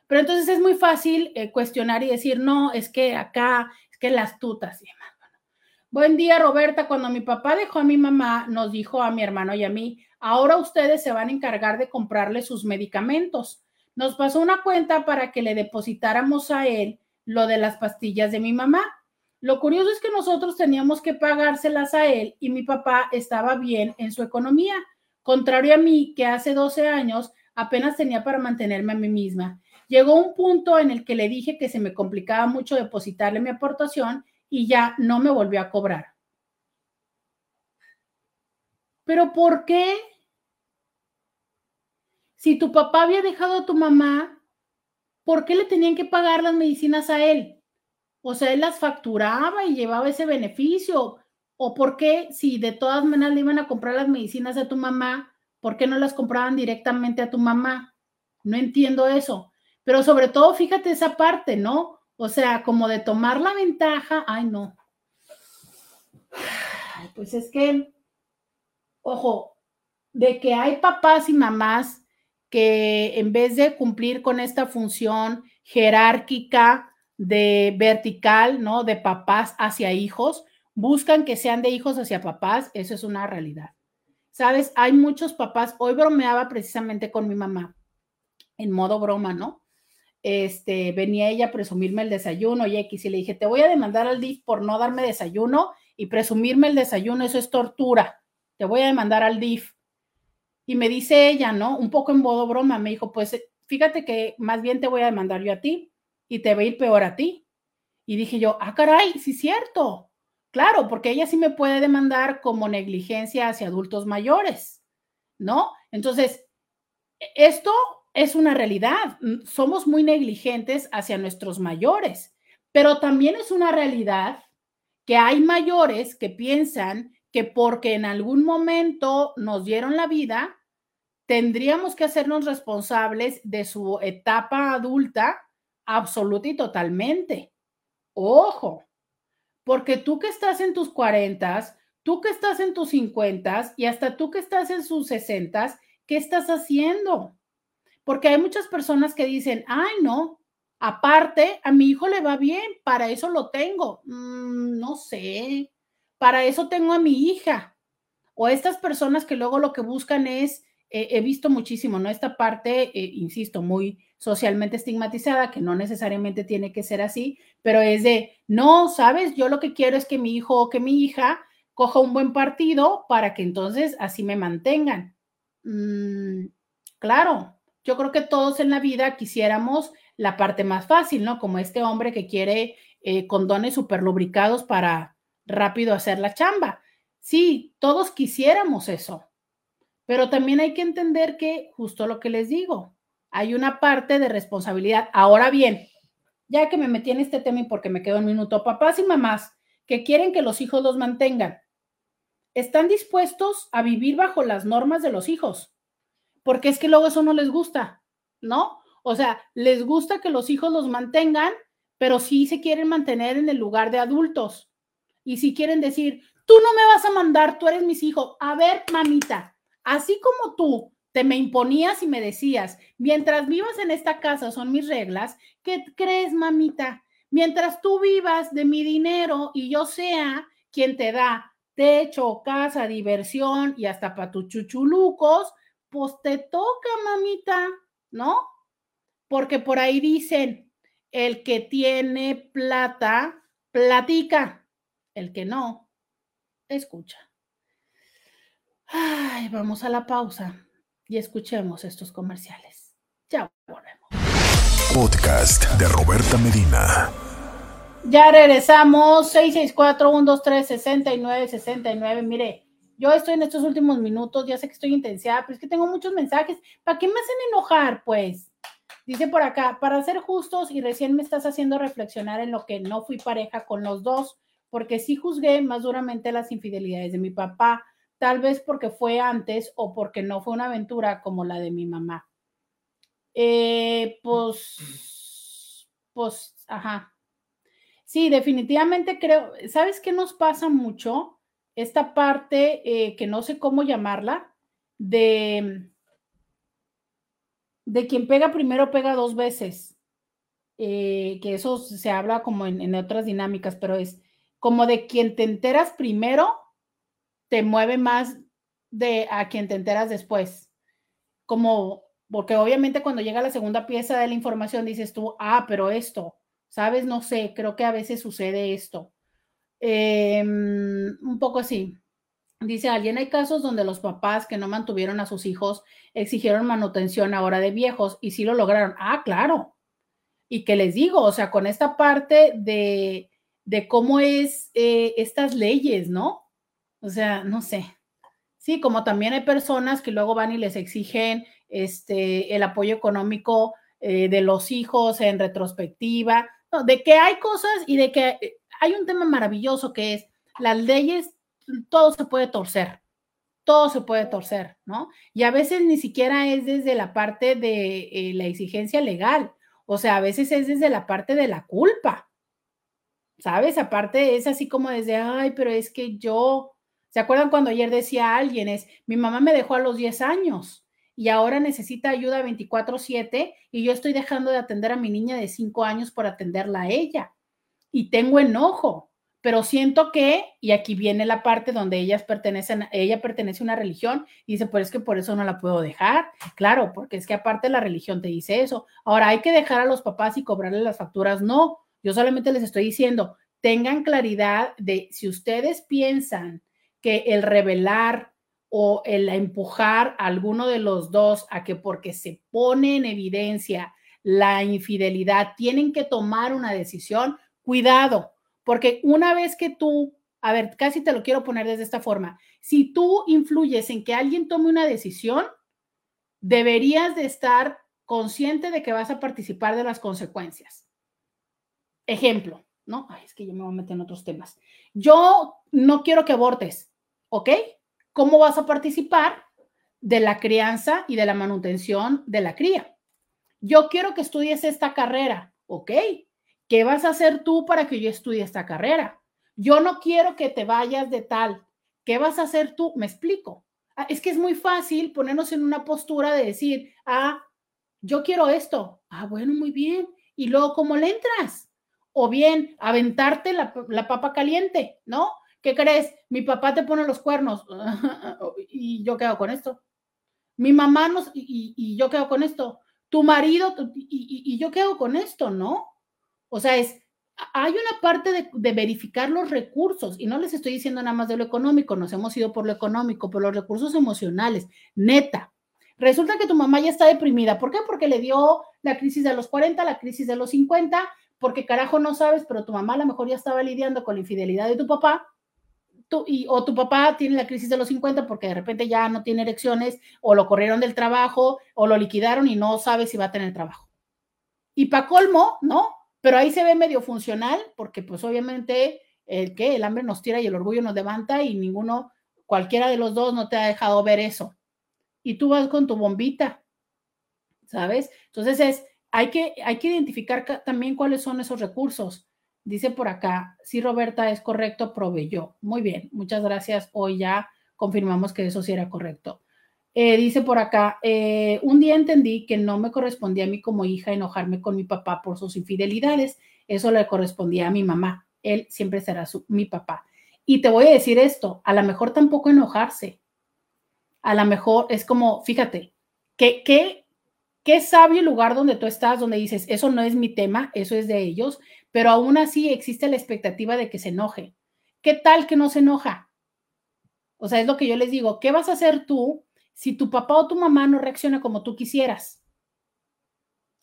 pero entonces es muy fácil eh, cuestionar y decir, no, es que acá, es que las tutas y demás. Buen día, Roberta. Cuando mi papá dejó a mi mamá, nos dijo a mi hermano y a mí, ahora ustedes se van a encargar de comprarle sus medicamentos. Nos pasó una cuenta para que le depositáramos a él lo de las pastillas de mi mamá. Lo curioso es que nosotros teníamos que pagárselas a él y mi papá estaba bien en su economía. Contrario a mí, que hace 12 años apenas tenía para mantenerme a mí misma. Llegó un punto en el que le dije que se me complicaba mucho depositarle mi aportación y ya no me volvió a cobrar. Pero ¿por qué? Si tu papá había dejado a tu mamá, ¿por qué le tenían que pagar las medicinas a él? O sea, él las facturaba y llevaba ese beneficio. ¿O por qué, si de todas maneras le iban a comprar las medicinas a tu mamá, por qué no las compraban directamente a tu mamá? No entiendo eso. Pero sobre todo, fíjate esa parte, ¿no? O sea, como de tomar la ventaja, ay, no. Pues es que, ojo, de que hay papás y mamás que en vez de cumplir con esta función jerárquica de vertical, ¿no? De papás hacia hijos, buscan que sean de hijos hacia papás, eso es una realidad. Sabes, hay muchos papás, hoy bromeaba precisamente con mi mamá, en modo broma, ¿no? Este, venía ella a presumirme el desayuno y X y le dije, te voy a demandar al DIF por no darme desayuno y presumirme el desayuno, eso es tortura, te voy a demandar al DIF. Y me dice ella, ¿no? Un poco en modo broma, me dijo, pues fíjate que más bien te voy a demandar yo a ti y te va a ir peor a ti. Y dije yo, ah, caray, sí es cierto. Claro, porque ella sí me puede demandar como negligencia hacia adultos mayores, ¿no? Entonces, e, esto es una realidad. Somos muy negligentes hacia nuestros mayores, pero también es una realidad que hay mayores que piensan que porque en algún momento nos dieron la vida, tendríamos que hacernos responsables de su etapa adulta absoluta y totalmente. Ojo, porque tú que estás en tus cuarentas, tú que estás en tus cincuentas y hasta tú que estás en sus sesentas, ¿qué estás haciendo? Porque hay muchas personas que dicen, ay, no, aparte, a mi hijo le va bien, para eso lo tengo. Mm, no sé, para eso tengo a mi hija. O estas personas que luego lo que buscan es he visto muchísimo, ¿no? Esta parte, eh, insisto, muy socialmente estigmatizada, que no necesariamente tiene que ser así, pero es de, no, sabes, yo lo que quiero es que mi hijo o que mi hija coja un buen partido para que entonces así me mantengan. Mm, claro, yo creo que todos en la vida quisiéramos la parte más fácil, ¿no? Como este hombre que quiere eh, condones super lubricados para rápido hacer la chamba. Sí, todos quisiéramos eso, pero también hay que entender que, justo lo que les digo, hay una parte de responsabilidad. Ahora bien, ya que me metí en este tema y porque me quedo un minuto, papás y mamás que quieren que los hijos los mantengan, están dispuestos a vivir bajo las normas de los hijos, porque es que luego eso no les gusta, ¿no? O sea, les gusta que los hijos los mantengan, pero sí se quieren mantener en el lugar de adultos. Y si quieren decir, tú no me vas a mandar, tú eres mis hijos. A ver, mamita, así como tú te me imponías y me decías, mientras vivas en esta casa son mis reglas, ¿qué crees, mamita? Mientras tú vivas de mi dinero y yo sea quien te da techo, casa, diversión y hasta para tus chuchulucos, pues te toca, mamita, ¿no? Porque por ahí dicen, el que tiene plata, platica, el que no, escucha. Ay, vamos a la pausa y escuchemos estos comerciales. Ya volvemos. Podcast de Roberta Medina. Ya regresamos. 664-123-6969. Mire, yo estoy en estos últimos minutos, ya sé que estoy intensiada, pero es que tengo muchos mensajes. ¿Para qué me hacen enojar? Pues, dice por acá, para ser justos y recién me estás haciendo reflexionar en lo que no fui pareja con los dos, porque sí juzgué más duramente las infidelidades de mi papá tal vez porque fue antes o porque no fue una aventura como la de mi mamá. Eh, pues, pues, ajá. Sí, definitivamente creo, ¿sabes qué nos pasa mucho? Esta parte eh, que no sé cómo llamarla, de, de quien pega primero pega dos veces. Eh, que eso se habla como en, en otras dinámicas, pero es como de quien te enteras primero te mueve más de a quien te enteras después. Como, porque obviamente cuando llega la segunda pieza de la información dices tú, ah, pero esto, ¿sabes? No sé, creo que a veces sucede esto. Em, un poco así. Dice alguien, hay casos donde los papás que no mantuvieron a sus hijos exigieron manutención ahora de viejos y sí lo lograron. Ah, claro. Y que les digo, o sea, con esta parte de, de cómo es eh, estas leyes, ¿no? O sea, no sé. Sí, como también hay personas que luego van y les exigen este, el apoyo económico eh, de los hijos en retrospectiva, de que hay cosas y de que eh, hay un tema maravilloso que es las leyes, todo se puede torcer, todo se puede torcer, ¿no? Y a veces ni siquiera es desde la parte de eh, la exigencia legal, o sea, a veces es desde la parte de la culpa, ¿sabes? Aparte es así como desde, ay, pero es que yo, ¿Se acuerdan cuando ayer decía alguien es, mi mamá me dejó a los 10 años y ahora necesita ayuda 24/7 y yo estoy dejando de atender a mi niña de 5 años por atenderla a ella? Y tengo enojo, pero siento que, y aquí viene la parte donde ellas pertenecen, ella pertenece a una religión y dice, pues es que por eso no la puedo dejar. Claro, porque es que aparte la religión te dice eso. Ahora, ¿hay que dejar a los papás y cobrarles las facturas? No, yo solamente les estoy diciendo, tengan claridad de si ustedes piensan que el revelar o el empujar a alguno de los dos a que porque se pone en evidencia la infidelidad tienen que tomar una decisión, cuidado, porque una vez que tú, a ver, casi te lo quiero poner desde esta forma, si tú influyes en que alguien tome una decisión, deberías de estar consciente de que vas a participar de las consecuencias. Ejemplo, ¿no? Es que yo me voy a meter en otros temas. Yo no quiero que abortes, ¿ok? ¿Cómo vas a participar de la crianza y de la manutención de la cría? Yo quiero que estudies esta carrera, ¿ok? ¿Qué vas a hacer tú para que yo estudie esta carrera? Yo no quiero que te vayas de tal. ¿Qué vas a hacer tú? Me explico. Ah, es que es muy fácil ponernos en una postura de decir, ah, yo quiero esto. Ah, bueno, muy bien. Y luego, ¿cómo le entras? O bien, aventarte la, la papa caliente, ¿no? ¿Qué crees? Mi papá te pone los cuernos <laughs> y yo quedo con esto. Mi mamá nos, y, y yo quedo con esto, tu marido, y, y, yo quedo con esto, ¿no? O sea, es, hay una parte de, de, verificar los recursos, y no les estoy diciendo nada más de lo económico, nos hemos ido por lo económico, por los recursos emocionales, neta. Resulta que tu mamá ya está deprimida. ¿Por qué? Porque le dio la crisis de los 40, la crisis de los 50, porque carajo no sabes, pero tu mamá a lo mejor ya estaba lidiando con la infidelidad de tu papá, tú, y, o tu papá tiene la crisis de los 50 porque de repente ya no tiene erecciones, o lo corrieron del trabajo, o lo liquidaron y no sabe si va a tener trabajo. Y para colmo, ¿no? Pero ahí se ve medio funcional, porque pues obviamente el que el hambre nos tira y el orgullo nos levanta y ninguno, cualquiera de los dos no te ha dejado ver eso. Y tú vas con tu bombita, ¿sabes? Entonces es, hay que, hay que identificar también cuáles son esos recursos. Dice por acá, sí, Roberta, es correcto, proveyó. Muy bien, muchas gracias. Hoy ya confirmamos que eso sí era correcto. Eh, dice por acá, eh, un día entendí que no me correspondía a mí como hija enojarme con mi papá por sus infidelidades. Eso le correspondía a mi mamá. Él siempre será su, mi papá. Y te voy a decir esto, a lo mejor tampoco enojarse. A lo mejor es como, fíjate, que, que qué sabio el lugar donde tú estás, donde dices, eso no es mi tema, eso es de ellos, pero aún así existe la expectativa de que se enoje. ¿Qué tal que no se enoja? O sea, es lo que yo les digo, ¿qué vas a hacer tú si tu papá o tu mamá no reacciona como tú quisieras?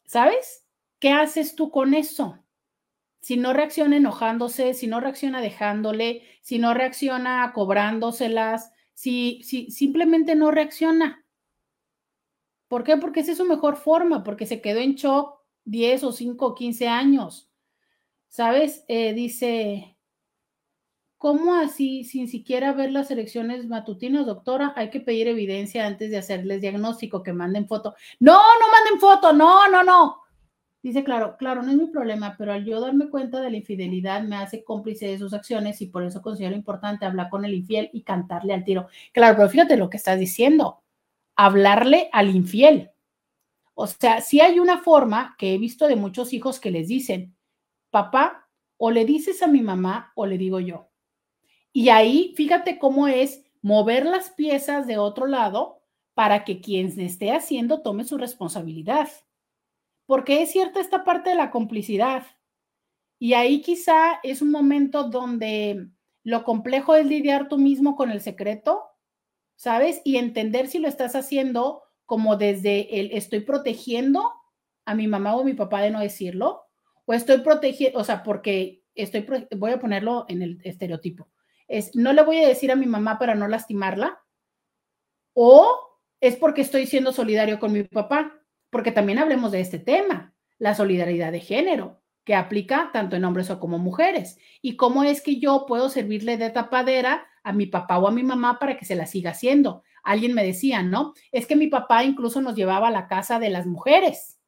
¿Sabes? ¿Qué haces tú con eso? Si no reacciona enojándose, si no reacciona dejándole, si no reacciona cobrándoselas, si, si simplemente no reacciona. ¿Por qué? Porque esa es su mejor forma, porque se quedó en shock 10 o 5 o 15 años. ¿Sabes? Eh, dice, ¿cómo así, sin siquiera ver las elecciones matutinas, doctora? Hay que pedir evidencia antes de hacerles diagnóstico, que manden foto. No, no manden foto, no, no, no. Dice, claro, claro, no es mi problema, pero al yo darme cuenta de la infidelidad me hace cómplice de sus acciones y por eso considero importante hablar con el infiel y cantarle al tiro. Claro, pero fíjate lo que estás diciendo hablarle al infiel. O sea, si hay una forma que he visto de muchos hijos que les dicen, papá, o le dices a mi mamá o le digo yo. Y ahí, fíjate cómo es mover las piezas de otro lado para que quien esté haciendo tome su responsabilidad. Porque es cierta esta parte de la complicidad. Y ahí quizá es un momento donde lo complejo es lidiar tú mismo con el secreto ¿sabes? Y entender si lo estás haciendo como desde el estoy protegiendo a mi mamá o mi papá de no decirlo, o estoy protegiendo, o sea, porque estoy, voy a ponerlo en el estereotipo, es, no le voy a decir a mi mamá para no lastimarla, o es porque estoy siendo solidario con mi papá, porque también hablemos de este tema, la solidaridad de género, que aplica tanto en hombres o como mujeres, y cómo es que yo puedo servirle de tapadera a mi papá o a mi mamá para que se la siga haciendo. Alguien me decía, ¿no? Es que mi papá incluso nos llevaba a la casa de las mujeres.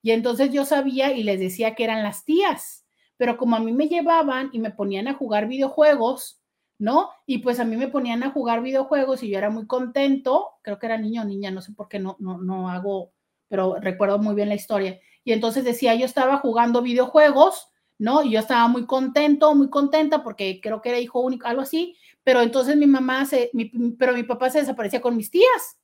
Y entonces yo sabía y les decía que eran las tías. Pero como a mí me llevaban y me ponían a jugar videojuegos, ¿no? Y pues a mí me ponían a jugar videojuegos y yo era muy contento, creo que era niño o niña, no sé por qué no, no, no hago, pero recuerdo muy bien la historia. Y entonces decía, yo estaba jugando videojuegos, ¿no? Y yo estaba muy contento, muy contenta porque creo que era hijo único, algo así, pero entonces mi mamá se, pero mi papá se desaparecía con mis tías.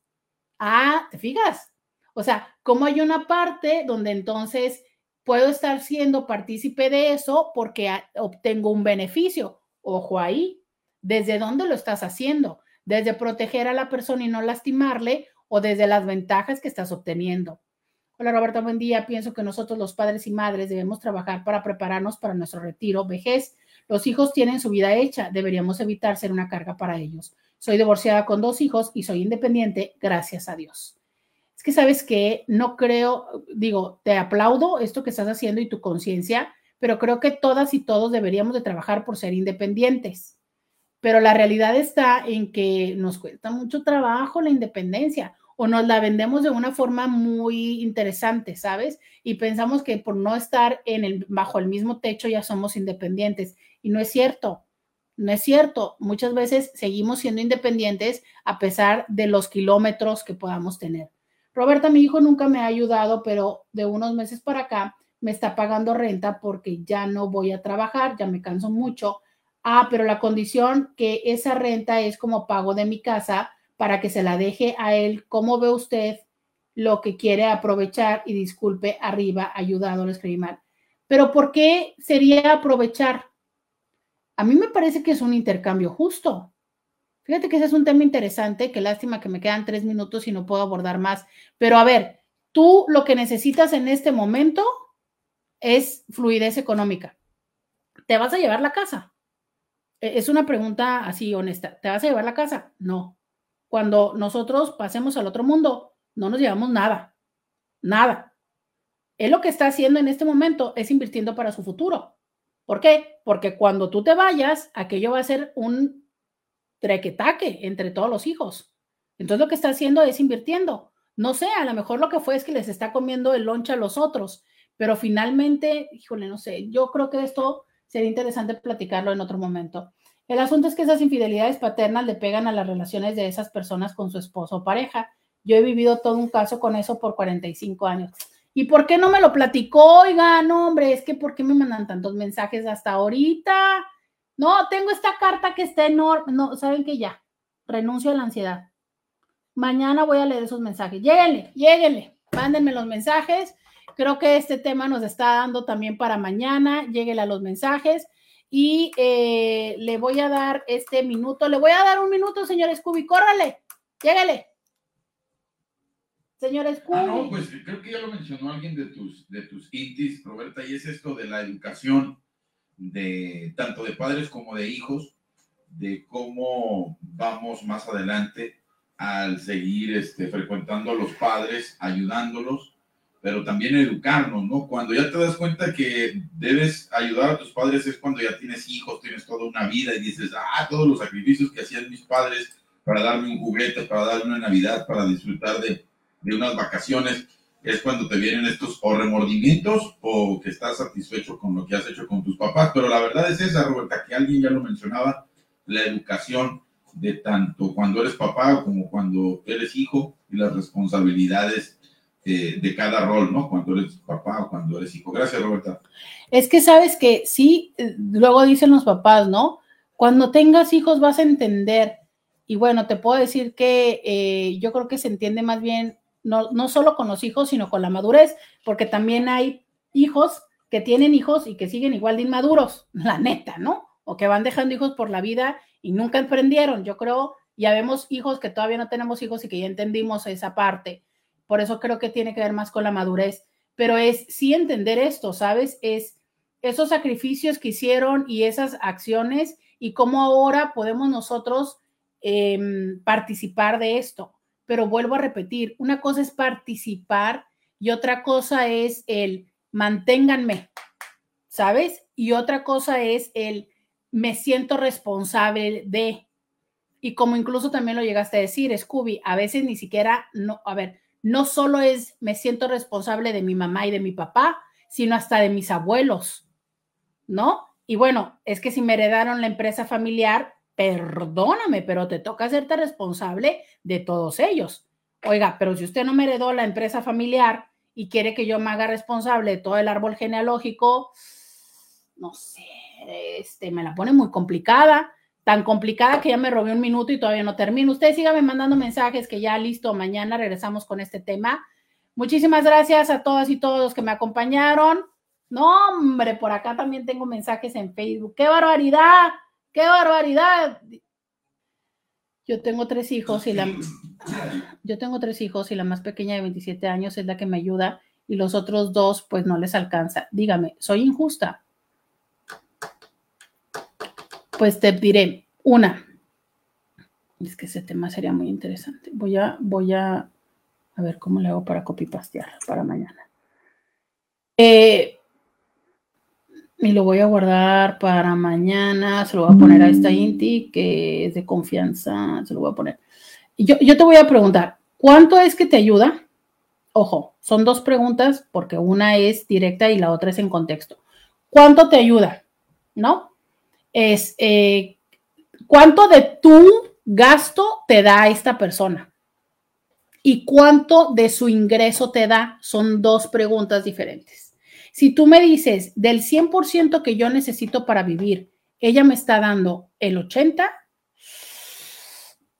Ah, ¿te fijas? O sea, como hay una parte donde entonces puedo estar siendo partícipe de eso porque obtengo un beneficio. Ojo ahí, ¿desde dónde lo estás haciendo? ¿Desde proteger a la persona y no lastimarle o desde las ventajas que estás obteniendo? Hola Roberto, buen día. Pienso que nosotros los padres y madres debemos trabajar para prepararnos para nuestro retiro, vejez los hijos tienen su vida hecha, deberíamos evitar ser una carga para ellos. Soy divorciada con dos hijos y soy independiente, gracias a Dios. Es que sabes que no creo, digo, te aplaudo esto que estás haciendo y tu conciencia, pero creo que todas y todos deberíamos de trabajar por ser independientes. Pero la realidad está en que nos cuesta mucho trabajo la independencia o nos la vendemos de una forma muy interesante, ¿sabes? Y pensamos que por no estar bajo el mismo techo ya somos independientes. Y no es cierto, no es cierto. Muchas veces seguimos siendo independientes a pesar de los kilómetros que podamos tener. Roberta, mi hijo nunca me ha ayudado, pero de unos meses para acá me está pagando renta porque ya no voy a trabajar, ya me canso mucho. Ah, pero la condición que esa renta es como pago de mi casa para que se la deje a él. ¿Cómo ve usted lo que quiere aprovechar? Y disculpe, arriba, ayudado, lo escribí mal. Pero ¿por qué sería aprovechar? A mí me parece que es un intercambio justo. Fíjate que ese es un tema interesante, qué lástima que me quedan tres minutos y no puedo abordar más. Pero a ver, tú lo que necesitas en este momento es fluidez económica. ¿Te vas a llevar la casa? E, es una pregunta así honesta. ¿Te vas a llevar la casa? No. Cuando nosotros pasemos al otro mundo, no nos llevamos nada. Nada. Él lo que está haciendo en este momento es invirtiendo para su futuro. ¿Por qué? Porque cuando tú te vayas, aquello va a ser un trequetaque entre todos los hijos. Entonces lo que está haciendo es invirtiendo. No sé, a lo mejor lo que fue es que les está comiendo el lonche a los otros, pero finalmente, híjole, no sé, yo creo que esto sería interesante platicarlo en otro momento. El asunto es que esas infidelidades paternas le pegan a las relaciones de esas personas con su esposo o pareja. Yo he vivido todo un caso con eso por 45 años. ¿Y por qué no me lo platicó? Oiga, no, hombre, es que ¿por qué me mandan tantos mensajes hasta ahorita? No, tengo esta carta que está enorme. No, saben que ya, renuncio a la ansiedad. Mañana voy a leer esos mensajes. Lléguenle, lléguenle, mándenme los mensajes Creo que este tema nos está dando también para mañana. Lléguele a los mensajes y eh, le voy a dar este minuto. Le voy a dar un minuto, señor Scooby. Córrale, llégale. Señor Scooby. Ah, no, pues creo que ya lo mencionó alguien de tus, de tus intis, Roberta, y es esto de la educación de tanto de padres como de hijos, de cómo vamos más adelante al seguir este, frecuentando a los padres, ayudándolos pero también educarnos, ¿no? Cuando ya te das cuenta que debes ayudar a tus padres es cuando ya tienes hijos, tienes toda una vida y dices, ah, todos los sacrificios que hacían mis padres para darme un juguete, para darme una Navidad, para disfrutar de, de unas vacaciones, es cuando te vienen estos o remordimientos o que estás satisfecho con lo que has hecho con tus papás. Pero la verdad es esa, Roberta, que alguien ya lo mencionaba, la educación de tanto cuando eres papá como cuando eres hijo y las responsabilidades eh, de cada rol, ¿no? Cuando eres papá o cuando eres hijo. Gracias, Roberta. Es que sabes que sí, eh, luego dicen los papás, ¿no? Cuando tengas hijos vas a entender. Y bueno, te puedo decir que eh, yo creo que se entiende más bien, no, no solo con los hijos, sino con la madurez, porque también hay hijos que tienen hijos y que siguen igual de inmaduros, <laughs> la neta, ¿no? O que van dejando hijos por la vida y nunca emprendieron. Yo creo, ya vemos hijos que todavía no tenemos hijos y que ya entendimos esa parte. Por eso creo que tiene que ver más con la madurez, pero es sí entender esto, ¿sabes? Es esos sacrificios que hicieron y esas acciones y cómo ahora podemos nosotros em, participar de esto. Pero vuelvo a repetir, una cosa es participar y otra cosa es el manténganme, ¿sabes? Y otra cosa es el me siento responsable de. Y como incluso también lo llegaste a decir, Scooby, a veces ni siquiera, no, a ver, no solo es me siento responsable de mi mamá y de mi papá, sino hasta de mis abuelos, ¿no? Y bueno, es que si me heredaron la empresa familiar, perdóname, pero te toca hacerte responsable de todos ellos. Oiga, pero si usted no me heredó la empresa familiar y quiere que yo me haga responsable de todo el árbol genealógico, no sé, este, me la pone muy complicada tan complicada que ya me robé un minuto y todavía no termino. Ustedes síganme mandando mensajes que ya listo, mañana regresamos con este tema. Muchísimas gracias a todas y todos los que me acompañaron. No, hombre, por acá también tengo mensajes en Facebook. ¡Qué barbaridad! ¡Qué barbaridad! Yo tengo tres hijos y la yo tengo tres hijos y la más pequeña de 27 años es la que me ayuda y los otros dos pues no les alcanza. Dígame, ¿soy injusta? Pues te diré una. Es que ese tema sería muy interesante. Voy a, voy a, a ver cómo le hago para copipastear para mañana. Eh, y lo voy a guardar para mañana. Se lo voy a poner a esta Inti, que es de confianza. Se lo voy a poner. Yo, yo te voy a preguntar, ¿cuánto es que te ayuda? Ojo, son dos preguntas porque una es directa y la otra es en contexto. ¿Cuánto te ayuda? ¿No? Es eh, cuánto de tu gasto te da esta persona y cuánto de su ingreso te da. Son dos preguntas diferentes. Si tú me dices del 100% que yo necesito para vivir, ella me está dando el 80,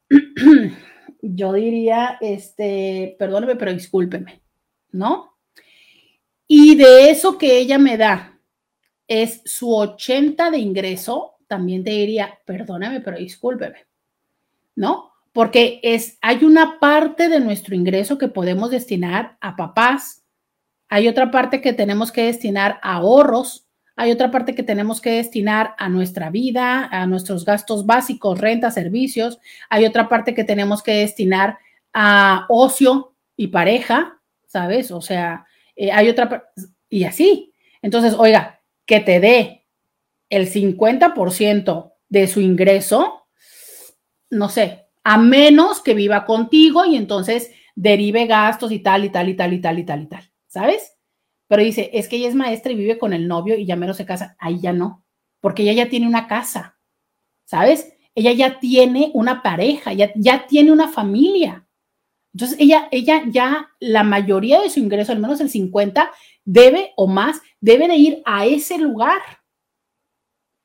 <clears throat> yo diría, este, perdóneme, pero discúlpeme, ¿no? Y de eso que ella me da es su 80 de ingreso, también te diría, perdóname, pero discúlpeme, ¿no? Porque es, hay una parte de nuestro ingreso que podemos destinar a papás, hay otra parte que tenemos que destinar a ahorros, hay otra parte que tenemos que destinar a nuestra vida, a nuestros gastos básicos, renta, servicios. Hay otra parte que tenemos que destinar a ocio y pareja, ¿sabes? O sea, eh, hay otra, y así. Entonces, oiga, que te dé el 50% de su ingreso, no sé, a menos que viva contigo y entonces derive gastos y tal y tal y tal y tal y tal y tal, ¿sabes? Pero dice, es que ella es maestra y vive con el novio y ya menos se casa. Ahí ya no, porque ella ya tiene una casa, ¿sabes? Ella ya tiene una pareja, ya, ya tiene una familia. Entonces, ella, ella ya, la mayoría de su ingreso, al menos el 50, debe o más, debe de ir a ese lugar.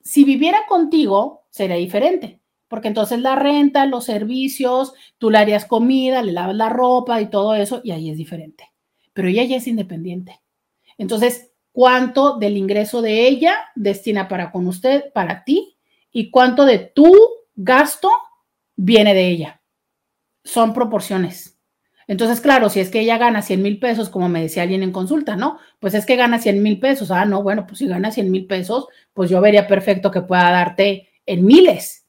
Si viviera contigo, sería diferente, porque entonces la renta, los servicios, tú le harías comida, le lavas la ropa y todo eso, y ahí es diferente. Pero ella ya es independiente. Entonces, ¿cuánto del ingreso de ella destina para con usted, para ti? ¿Y cuánto de tu gasto viene de ella? Son proporciones. Entonces, claro, si es que ella gana 100 mil pesos, como me decía alguien en consulta, ¿no? Pues es que gana 100 mil pesos. Ah, no, bueno, pues si gana 100 mil pesos, pues yo vería perfecto que pueda darte en miles.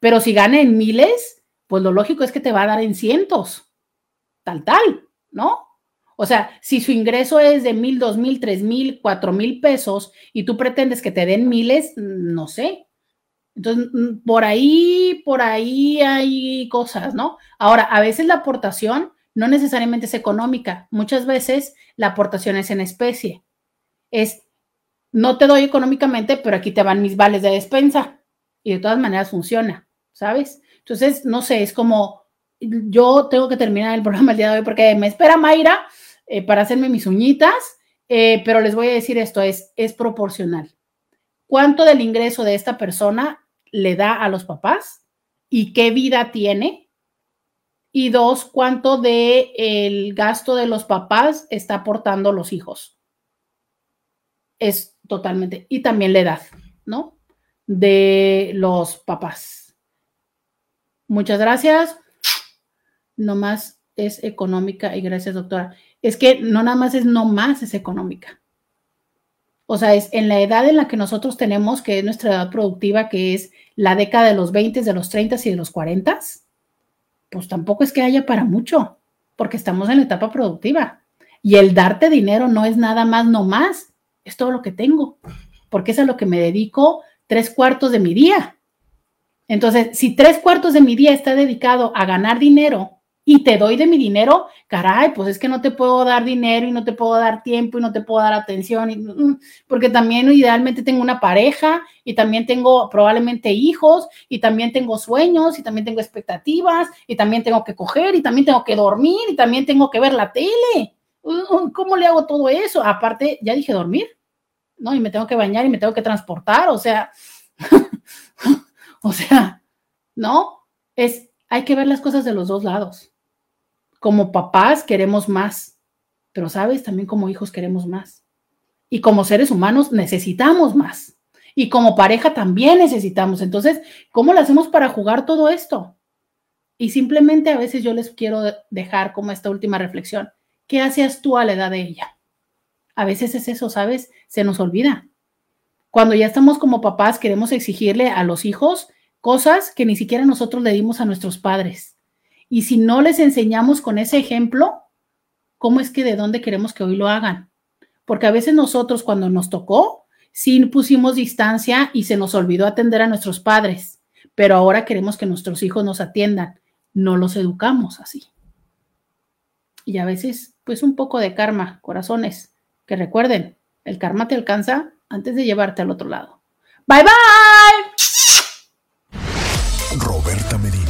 Pero si gana en miles, pues lo lógico es que te va a dar en cientos. Tal, tal, ¿no? O sea, si su ingreso es de mil, dos mil, tres mil, cuatro mil pesos y tú pretendes que te den miles, no sé. Entonces, mm, por ahí, por ahí hay cosas, ¿no? Ahora, a veces la aportación no necesariamente es económica. Muchas veces la aportación es en especie. Es, no te doy económicamente, pero aquí te van mis vales de despensa. Y de todas maneras funciona, ¿sabes? Entonces, no sé, es como, yo tengo que terminar el <laughs> programa el día de hoy porque me espera Mayra eh, para hacerme mis uñitas, eh, pero les voy a decir esto, es, es proporcional. ¿Cuánto del ingreso de esta persona le da a los papás? ¿Y qué vida tiene? Y dos, ¿cuánto de el gasto de los papás está aportando los hijos? Es totalmente, y también la edad, ¿no? De los papás. Muchas gracias. No más es económica y gracias, doctora es que no nada más es no más, es económica. O sea, es en la edad en la que nosotros tenemos, que es nuestra edad productiva, que es la década de los 20, de los 30 y de los 40, pues tampoco es que haya para mucho, porque estamos en la etapa productiva. Y el darte dinero no es nada más, no más, es todo lo que tengo, porque es a lo que me dedico tres cuartos de mi día. Entonces, si tres cuartos de mi día está dedicado a ganar dinero y te doy de mi dinero, caray, pues es que no te puedo dar dinero y no te puedo dar tiempo y no te puedo dar atención, mm, porque también idealmente tengo una pareja y también tengo probablemente hijos y también tengo sueños y también tengo expectativas y también tengo que coger y también tengo que dormir y también tengo que ver la tele. ¿Cómo le hago todo eso? Aparte, ya dije dormir, ¿no? Y me tengo que bañar y me tengo que transportar, o sea, <laughs> o sea, ¿no? Es, hay que ver las cosas de los dos lados como papás queremos más, pero sabes, también como hijos queremos más. Y como seres humanos necesitamos más. Y como pareja también necesitamos. Entonces, ¿cómo lo hacemos para jugar todo esto? Y simplemente a veces yo les quiero dejar como esta última reflexión. ¿Qué hacías tú a la edad de ella? A veces es eso, ¿sabes? Se nos olvida. Cuando ya estamos como papás, queremos exigirle a los hijos cosas que ni siquiera nosotros le dimos a nuestros padres. Y si no les enseñamos con ese ejemplo, ¿cómo es que de dónde queremos que hoy lo hagan? Porque a veces nosotros cuando nos tocó, sí pusimos distancia y se nos olvidó atender a nuestros padres, pero ahora queremos que nuestros hijos nos atiendan. No los educamos así. Y a veces, pues un poco de karma, corazones, que recuerden, el karma te alcanza antes de llevarte al otro lado. Bye bye. Roberta Medina.